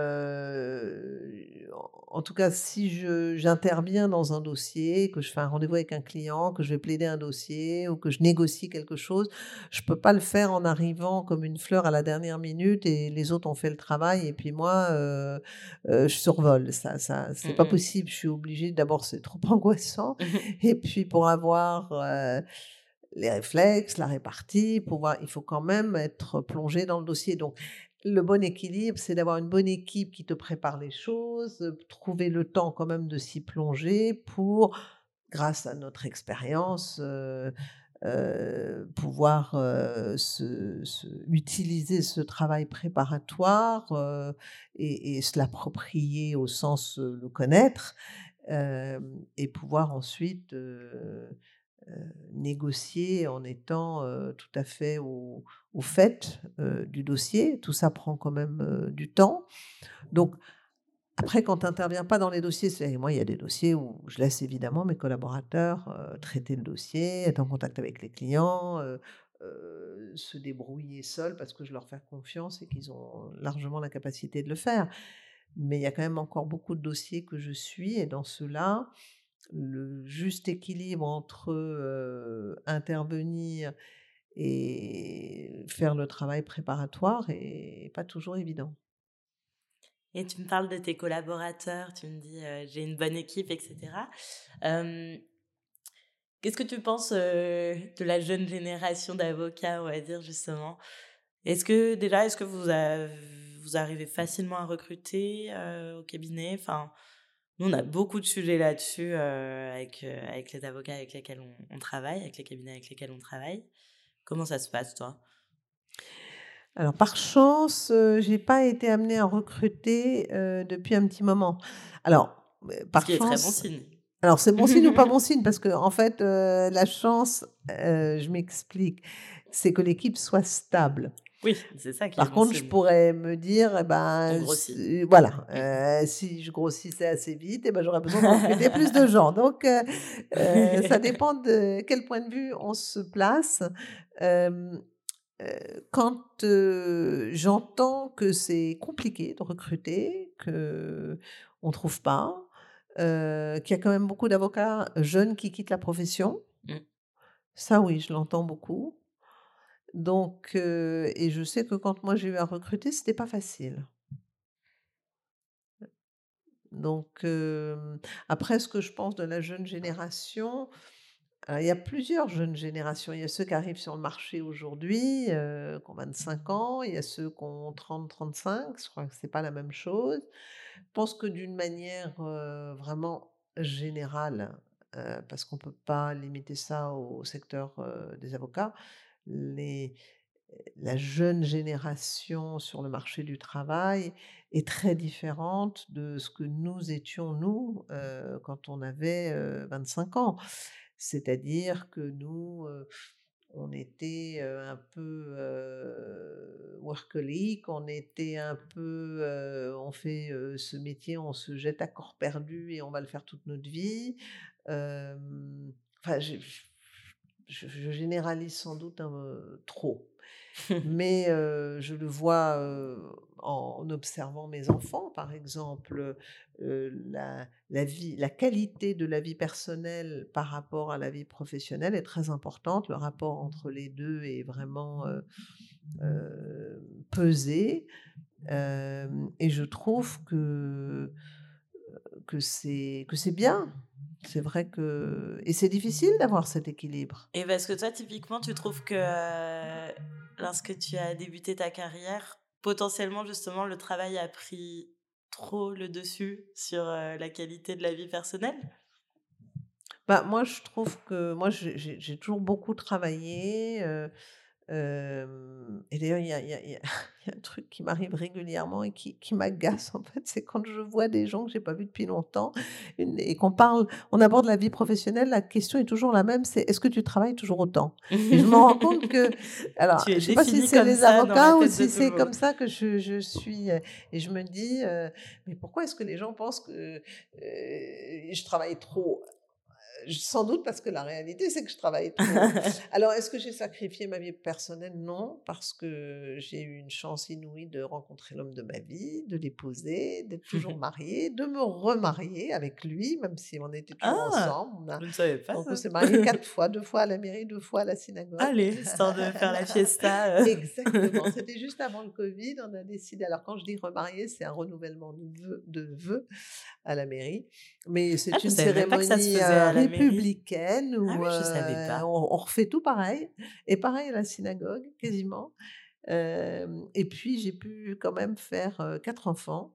en tout cas, si j'interviens dans un dossier, que je fais un rendez-vous avec un client, que je vais plaider un dossier ou que je négocie quelque chose, je peux pas le faire en arrivant comme une fleur à la dernière minute et les autres ont fait le travail et puis moi, je survole. Ça, ça, c'est pas mmh possible. Je suis obligée. D'abord, c'est trop angoissant. et puis pour avoir les réflexes, la répartie, il faut quand même être plongé dans le dossier. Donc, le bon équilibre, c'est d'avoir une bonne équipe qui te prépare les choses, trouver le temps quand même de s'y plonger pour, grâce à notre expérience, pouvoir utiliser ce travail préparatoire et, et, se l'approprier au sens le connaître et pouvoir ensuite négocier en étant tout à fait au, fait du dossier. Tout ça prend quand même du temps. Donc, après, quand tu n'interviens pas dans les dossiers, c'est moi, il y a des dossiers où je laisse évidemment mes collaborateurs traiter le dossier, être en contact avec les clients, se débrouiller seuls parce que je leur fais confiance et qu'ils ont largement la capacité de le faire. Mais il y a quand même encore beaucoup de dossiers que je suis et dans ceux-là, le juste équilibre entre intervenir et faire le travail préparatoire est pas toujours évident. Et tu me parles de tes collaborateurs, tu me dis j'ai une bonne équipe, etc. Qu'est-ce que tu penses de la jeune génération d'avocats, on va dire justement? Est-ce que déjà, est-ce que vous, vous arrivez facilement à recruter au cabinet? Enfin, nous, on a beaucoup de sujets là-dessus avec, avec les avocats avec lesquels on, travaille, avec les cabinets avec lesquels on travaille. Comment ça se passe, toi? Alors par chance, je j'ai pas été amenée à recruter depuis un petit moment. Alors par Ce qui chance, est très bon signe. Alors c'est bon signe ou pas bon signe? Parce que en fait la chance, je m'explique, c'est que l'équipe soit stable. Oui, c'est ça qui Par contre, je pourrais me dire, eh ben, voilà, euh, si je grossissais assez vite, eh ben, j'aurais besoin de recruter plus de gens. Donc, euh, euh, ça dépend de quel point de vue on se place. quand j'entends que c'est compliqué de recruter, que on trouve pas, qu'il y a quand même beaucoup d'avocats jeunes qui quittent la profession, mmh. ça oui, je l'entends beaucoup. Donc, et je sais que quand moi j'ai eu à recruter, c'était pas facile. Donc, après, ce que je pense de la jeune génération, il y a plusieurs jeunes générations. Il y a ceux qui arrivent sur le marché aujourd'hui, qui ont 25 ans, il y a ceux qui ont 30, 35, je crois que c'est pas la même chose. Je pense que d'une manière vraiment générale, parce qu'on peut pas limiter ça au secteur des avocats, la jeune génération sur le marché du travail est très différente de ce que nous étions, nous, quand on avait 25 ans. C'est-à-dire que nous, on était un peu workaholic, on était un peu, on fait ce métier, on se jette à corps perdu et on va le faire toute notre vie. enfin, je, généralise sans doute trop. Mais je le vois en observant mes enfants, par exemple, la, la, vie, la qualité de la vie personnelle par rapport à la vie professionnelle est très importante. Le rapport entre les deux est vraiment pesé. et je trouve que, que c'est bien c'est vrai que. Et c'est difficile d'avoir cet équilibre. Et parce que toi, typiquement, tu trouves que euh, lorsque tu as débuté ta carrière, potentiellement, justement, le travail a pris trop le dessus sur euh, la qualité de la vie personnelle? Bah, Moi, je trouve que. Moi, j'ai toujours beaucoup travaillé. Euh, et d'ailleurs, il y a, un truc qui m'arrive régulièrement et qui, m'agace, en fait, c'est quand je vois des gens que j'ai pas vus depuis longtemps et, qu'on parle, on aborde la vie professionnelle, la question est toujours la même, c'est est-ce que tu travailles toujours autant? Et je me rends compte que, alors, je sais pas si c'est les avocats ou si c'est comme ça que je, suis, et je me dis, mais pourquoi est-ce que les gens pensent que je travaille trop sans doute parce que la réalité, c'est que je travaille trop. Alors, est-ce que j'ai sacrifié ma vie personnelle? Non, parce que j'ai eu une chance inouïe de rencontrer l'homme de ma vie, de l'épouser, d'être toujours mariée, de me remarier avec lui, même si on était toujours ah, ensemble. je ne savais pas. on s'est mariés quatre fois, deux fois à la mairie, deux fois à la synagogue. Allez, histoire de faire la fiesta. Euh. Exactement. C'était juste avant le Covid. On a décidé. Alors, quand je dis remarier, c'est un renouvellement de vœux, à la mairie. Mais c'est ah, une cérémonie républicaine où on, refait tout pareil. Et pareil à la synagogue, quasiment. et puis, j'ai pu quand même faire quatre enfants.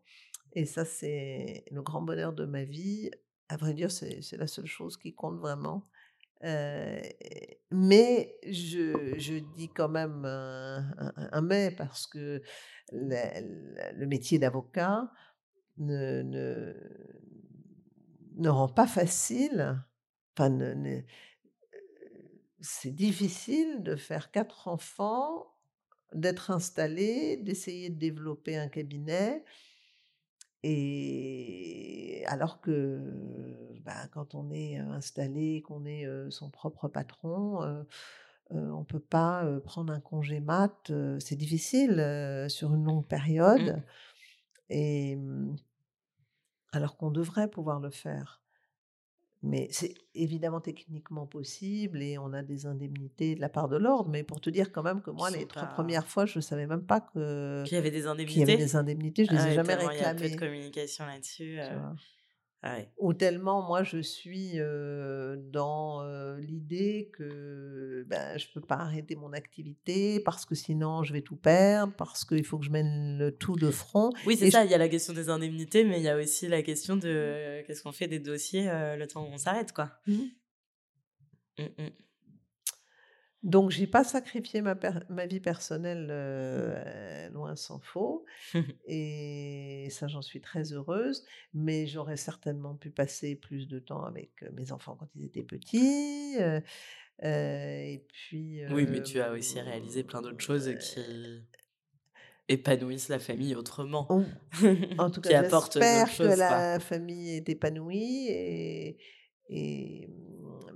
Et ça, c'est le grand bonheur de ma vie. À vrai dire, c'est la seule chose qui compte vraiment. mais je, je, dis quand même un, mais parce que le, métier d'avocat ne, ne, ne, rend pas facile c'est difficile de faire quatre enfants, d'être installé, d'essayer de développer un cabinet. Et alors que bah, quand on est installé, qu'on est son propre patron, on ne peut pas prendre un congé mat. c'est difficile sur une longue période. Mmh. Et mmh, alors qu'on devrait pouvoir le faire. Mais c'est évidemment techniquement possible et on a des indemnités de la part de l'ordre. Mais pour te dire quand même que moi, les trois premières fois, je ne savais même pas que qu'il y avait des qu'il y avait indemnités. des indemnités. Je ne les Ah ai ouais, jamais tellement il y a peu de réclamées. communication là-dessus. euh, ah ouais. Ou tellement moi je suis euh, dans euh, l'idée que ben, je ne peux pas arrêter mon activité parce que sinon je vais tout perdre, parce qu'il faut que je mène le tout de front. Oui, c'est ça. je- Il y a la question des indemnités, mais il y a aussi la question de euh, qu'est-ce qu'on fait des dossiers le temps où on s'arrête, quoi. Mhm. Mm, mm. Donc, j'ai pas sacrifié ma, vie personnelle, euh, loin s'en faut. Et ça, j'en suis très heureuse. Mais j'aurais certainement pu passer plus de temps avec mes enfants quand ils étaient petits. euh, et puis. Oui, mais tu as aussi réalisé plein d'autres choses euh, qui épanouissent la famille autrement. on- En tout qui cas, apportent j'espère que choses, la famille est épanouie. Et, et,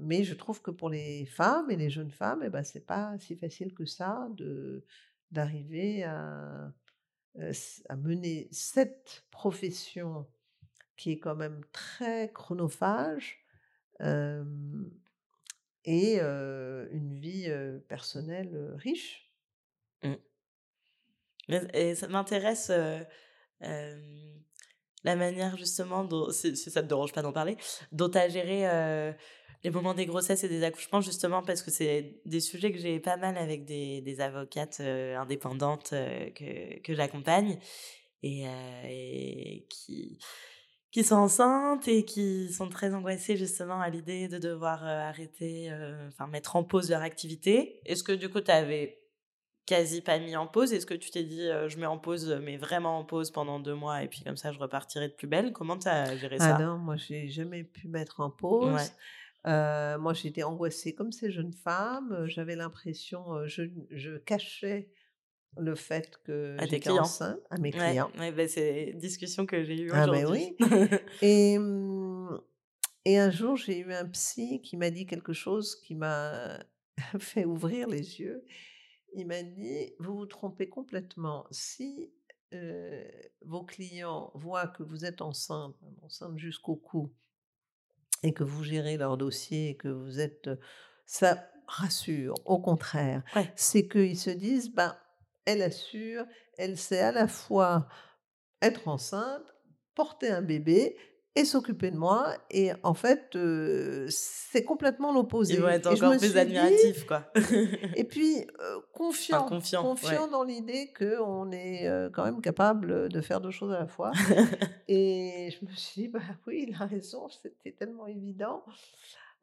mais je trouve que pour les femmes et les jeunes femmes, eh ben, c'est pas si facile que ça de d'arriver à, euh, à mener cette profession qui est quand même très chronophage et une vie personnelle riche. Mm. Mais- Et ça m'intéresse la manière justement, si, si ça te dérange pas d'en parler, dont tu as géré euh, les moments des grossesses et des accouchements, justement parce que c'est des sujets que j'ai pas mal avec des, des avocates euh, indépendantes euh, que, que j'accompagne et, et qui, qui sont enceintes et qui sont très angoissées justement à l'idée de devoir arrêter, enfin mettre en pause leur activité. Est-ce que du coup tu avais quasi pas mis en pause Est-ce que tu t'es dit euh, je mets en pause, mais vraiment en pause pendant deux mois et puis comme ça je repartirai de plus belle? Comment tu as géré Ah ça? non, moi j'ai jamais pu mettre en pause. Ouais. Euh, moi j'étais angoissée comme ces jeunes femmes. euh, J'avais l'impression, je, je cachais le fait que À tes j'étais clients. enceinte à mes Ouais, clients. ouais, bah, c'est une discussion que j'ai eue Ah mais aujourd'hui. Et, hum, et un jour, j'ai eu un psy qui m'a dit quelque chose qui m'a fait ouvrir les yeux. Il m'a dit, vous vous trompez complètement. Si euh, vos clients voient que vous êtes enceinte, enceinte jusqu'au cou, et que vous gérez leur dossier, et que vous êtes... Ça rassure, au contraire. Ouais. C'est qu'ils se disent, ben, elle assure, elle sait à la fois être enceinte, porter un bébé et s'occuper de moi. Et en fait, euh, c'est complètement l'opposé. Ils vont être encore plus admiratifs, quoi. et puis, euh, confiant, confiant, confiant ouais. dans l'idée qu'on est euh, quand même capable de faire deux choses à la fois. et je me suis dit, bah oui, il a raison, c'était tellement évident.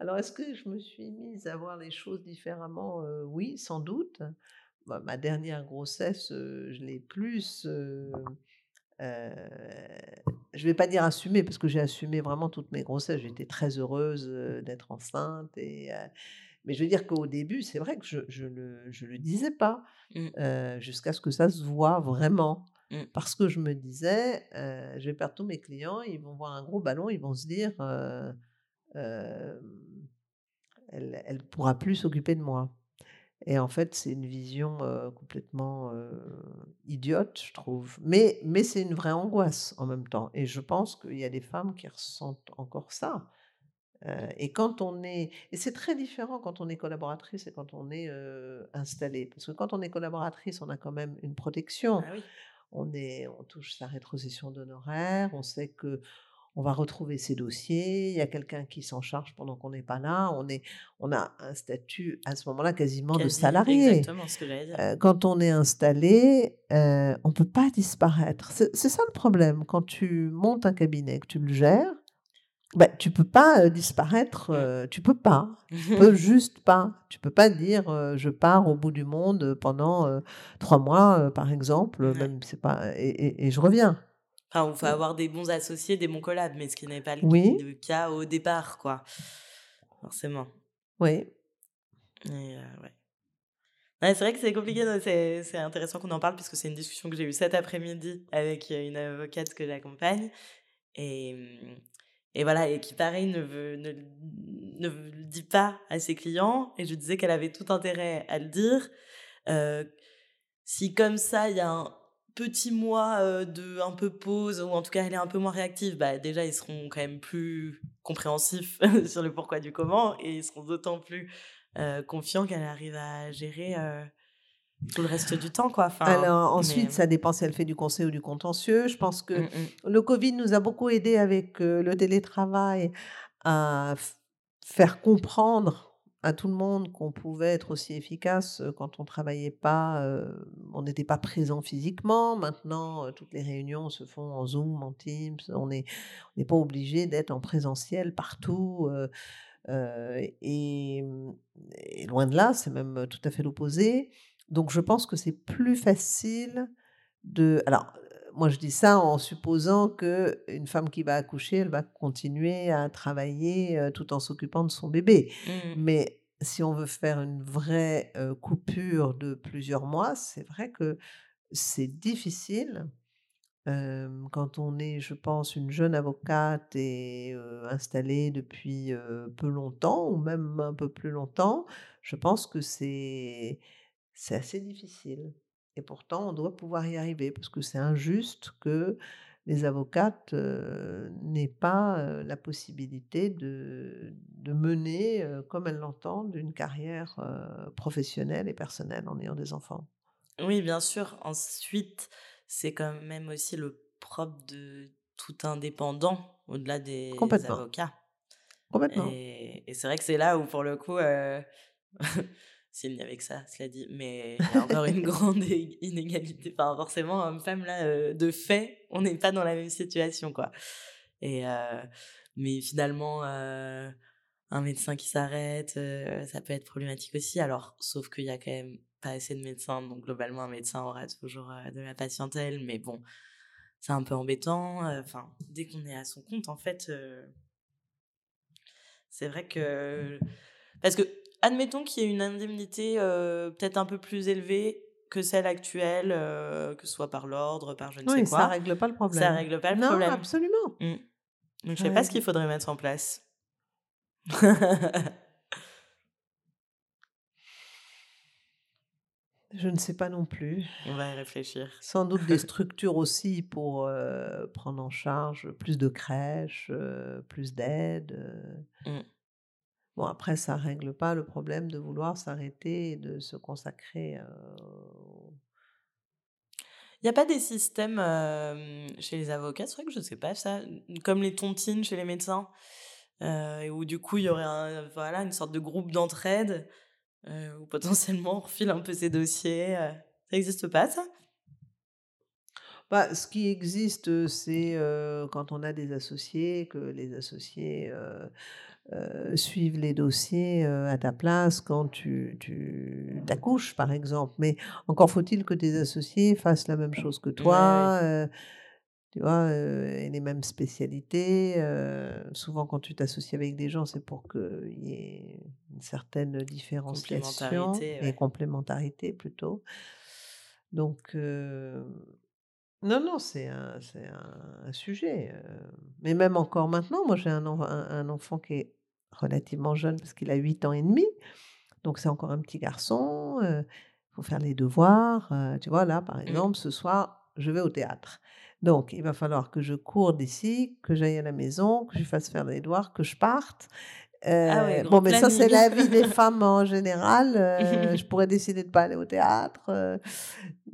Alors, est-ce que je me suis mise à voir les choses différemment? Oui, sans doute. Bah, ma dernière grossesse, je l'ai plus... je vais pas dire assumé parce que j'ai assumé vraiment toutes mes grossesses. J'étais très heureuse d'être enceinte et euh, mais je veux dire qu'au début, c'est vrai que je, je le je le disais pas Mm. euh, jusqu'à ce que ça se voit vraiment Mm. parce que je me disais euh, je vais perdre tous mes clients, ils vont voir un gros ballon, ils vont se dire elle elle pourra plus s'occuper de moi. Et en fait, c'est une vision euh, complètement euh, idiote, je trouve. Mais, mais c'est une vraie angoisse en même temps. Et je pense qu'il y a des femmes qui ressentent encore ça. Euh, et quand on est, et c'est très différent quand on est collaboratrice et quand on est euh, installé, parce que quand on est collaboratrice, on a quand même une protection. Ah oui. On est, on touche sa rétrocession d'honoraires, on sait que on va retrouver ses dossiers, il y a quelqu'un qui s'en charge pendant qu'on n'est pas là, on est, on a un statut à ce moment-là quasiment de salarié. Exactement ce que j'allais dire. Euh, quand on est installé, euh, on peut pas disparaître. C'est ça le problème. Quand tu montes un cabinet, que tu le gères, bah, tu peux pas euh, disparaître. euh, tu peux pas. Tu peux juste pas. Tu peux pas dire euh, je pars au bout du monde pendant trois mois, par exemple. Même c'est pas et, et- et je reviens. Enfin, il faut avoir des bons associés, des bons collabs, mais ce qui n'est pas le, Oui. cas au départ, quoi. Forcément. Oui. Et ouais. c'est vrai que c'est compliqué, c'est intéressant qu'on en parle puisque c'est une discussion que j'ai eue cet après-midi avec une avocate que j'accompagne. Et, et voilà, et qui pareil ne, veut, ne, ne le dit pas à ses clients. Et je disais qu'elle avait tout intérêt à le dire. si comme ça, il y a un petit mois de un peu pause, ou en tout cas elle est un peu moins réactive, bah déjà ils seront quand même plus compréhensifs sur le pourquoi du comment, et ils seront d'autant plus confiants qu'elle arrive à gérer tout le reste du temps. Quoi. Enfin, Alors ensuite, ça dépend si elle fait du conseil ou du contentieux. Je pense que mmh, mmh. le Covid nous a beaucoup aidé avec le télétravail à faire comprendre à tout le monde qu'on pouvait être aussi efficace quand on travaillait pas, on n'était pas présent physiquement. Maintenant, toutes les réunions se font en Zoom, en Teams. On n'est pas obligé d'être en présentiel partout. et, loin de là, c'est même tout à fait l'opposé. Donc, je pense que c'est plus facile de. Alors, moi, je dis ça en supposant que une femme qui va accoucher, elle va continuer à travailler tout en s'occupant de son bébé. Mmh. Mais si on veut faire une vraie coupure de plusieurs mois, c'est vrai que c'est difficile. quand on est, je pense, une jeune avocate et installée depuis peu longtemps, ou même un peu plus longtemps, je pense que c'est c'est assez difficile. Et pourtant, on doit pouvoir y arriver parce que c'est injuste que les avocates n'aient pas la possibilité de, de mener, comme elles l'entendent, une carrière professionnelle et personnelle en ayant des enfants. Oui, bien sûr. Ensuite, c'est quand même aussi le propre de tout indépendant, au-delà des avocats. Complètement. Et, et c'est vrai que c'est là où, pour le coup, s'il n'y avait que ça, cela dit. Mais il y a encore une grande inégalité. Enfin, forcément, homme-femme, là, euh, de fait, on n'est pas dans la même situation, quoi. Et, euh, mais finalement, euh, un médecin qui s'arrête, ça peut être problématique aussi. Alors, sauf qu'il y a quand même pas assez de médecins, donc globalement, un médecin aura toujours de la patientèle. Mais bon, c'est un peu embêtant. Enfin, dès qu'on est à son compte, en fait, c'est vrai que. Parce que admettons qu'il y ait une indemnité euh, peut-être un peu plus élevée que celle actuelle, euh, que ce soit par l'ordre, par je ne sais quoi. ça règle pas le problème. Ça règle pas le non, problème. absolument. Mmh. Donc, je sais pas ce qu'il faudrait mettre en place. Je ne sais pas non plus. On va y réfléchir. Sans doute des structures aussi pour euh, prendre en charge plus de crèches, plus d'aide. Mmh. Bon, après, ça ne règle pas le problème de vouloir s'arrêter et de se consacrer. Il n'y a pas des systèmes chez les avocats, c'est vrai que je ne sais pas ça, comme les tontines chez les médecins, euh, où du coup il y aurait voilà, une sorte de groupe d'entraide, où potentiellement on refile un peu ses dossiers. ça n'existe pas ça? Bah, ce qui existe, c'est quand on a des associés, que les associés euh, suivre les dossiers euh, à ta place quand tu, tu t'accouches, par exemple. Mais encore faut-il que tes associés fassent la même chose que toi. Euh, tu vois, et les mêmes spécialités. souvent, quand tu t'associes avec des gens, c'est pour qu'il y ait une certaine différenciation et complémentarité plutôt. Donc, non, non, c'est un, c'est un, sujet. mais même encore maintenant, moi j'ai un, un, enfant qui est relativement jeune parce qu'il a 8 ans et demi. Donc c'est encore un petit garçon. Il faut faire les devoirs. tu vois, là, par mmh. exemple, ce soir, je vais au théâtre. Donc, il va falloir que je cours d'ici, que j'aille à la maison, que je fasse faire les devoirs, que je parte. Ah bon, mais ça, c'est la vie des femmes en général. je pourrais décider de ne pas aller au théâtre.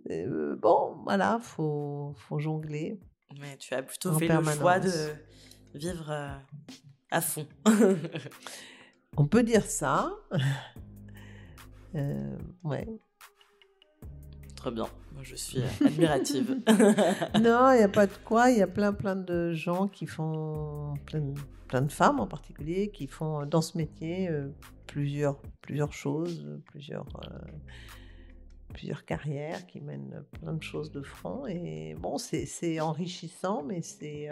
bon, voilà, il faut, faut jongler. Mais tu as plutôt fait le choix de vivre à fond. On peut dire ça. Euh, ouais. Très bien. Moi, je suis euh, admirative. non, il n'y a pas de quoi. Il y a plein, plein de gens qui font, plein, plein de femmes en particulier, qui font euh, dans ce métier plusieurs, plusieurs choses, plusieurs, plusieurs carrières, qui mènent plein de choses de front. Et bon, c'est enrichissant, mais c'est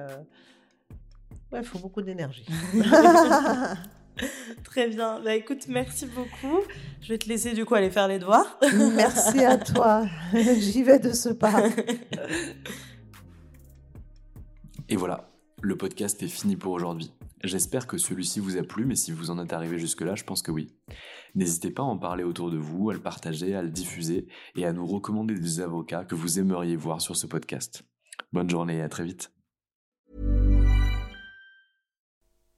il faut beaucoup d'énergie. Très bien. Bah écoute, merci beaucoup. Je vais te laisser du coup aller faire les devoirs. merci à toi. J'y vais de ce pas. Et voilà, le podcast est fini pour aujourd'hui. J'espère que celui-ci vous a plu, mais si vous en êtes arrivé jusque-là, je pense que oui. N'hésitez pas à en parler autour de vous, à le partager, à le diffuser et à nous recommander des avocats que vous aimeriez voir sur ce podcast. Bonne journée et à très vite.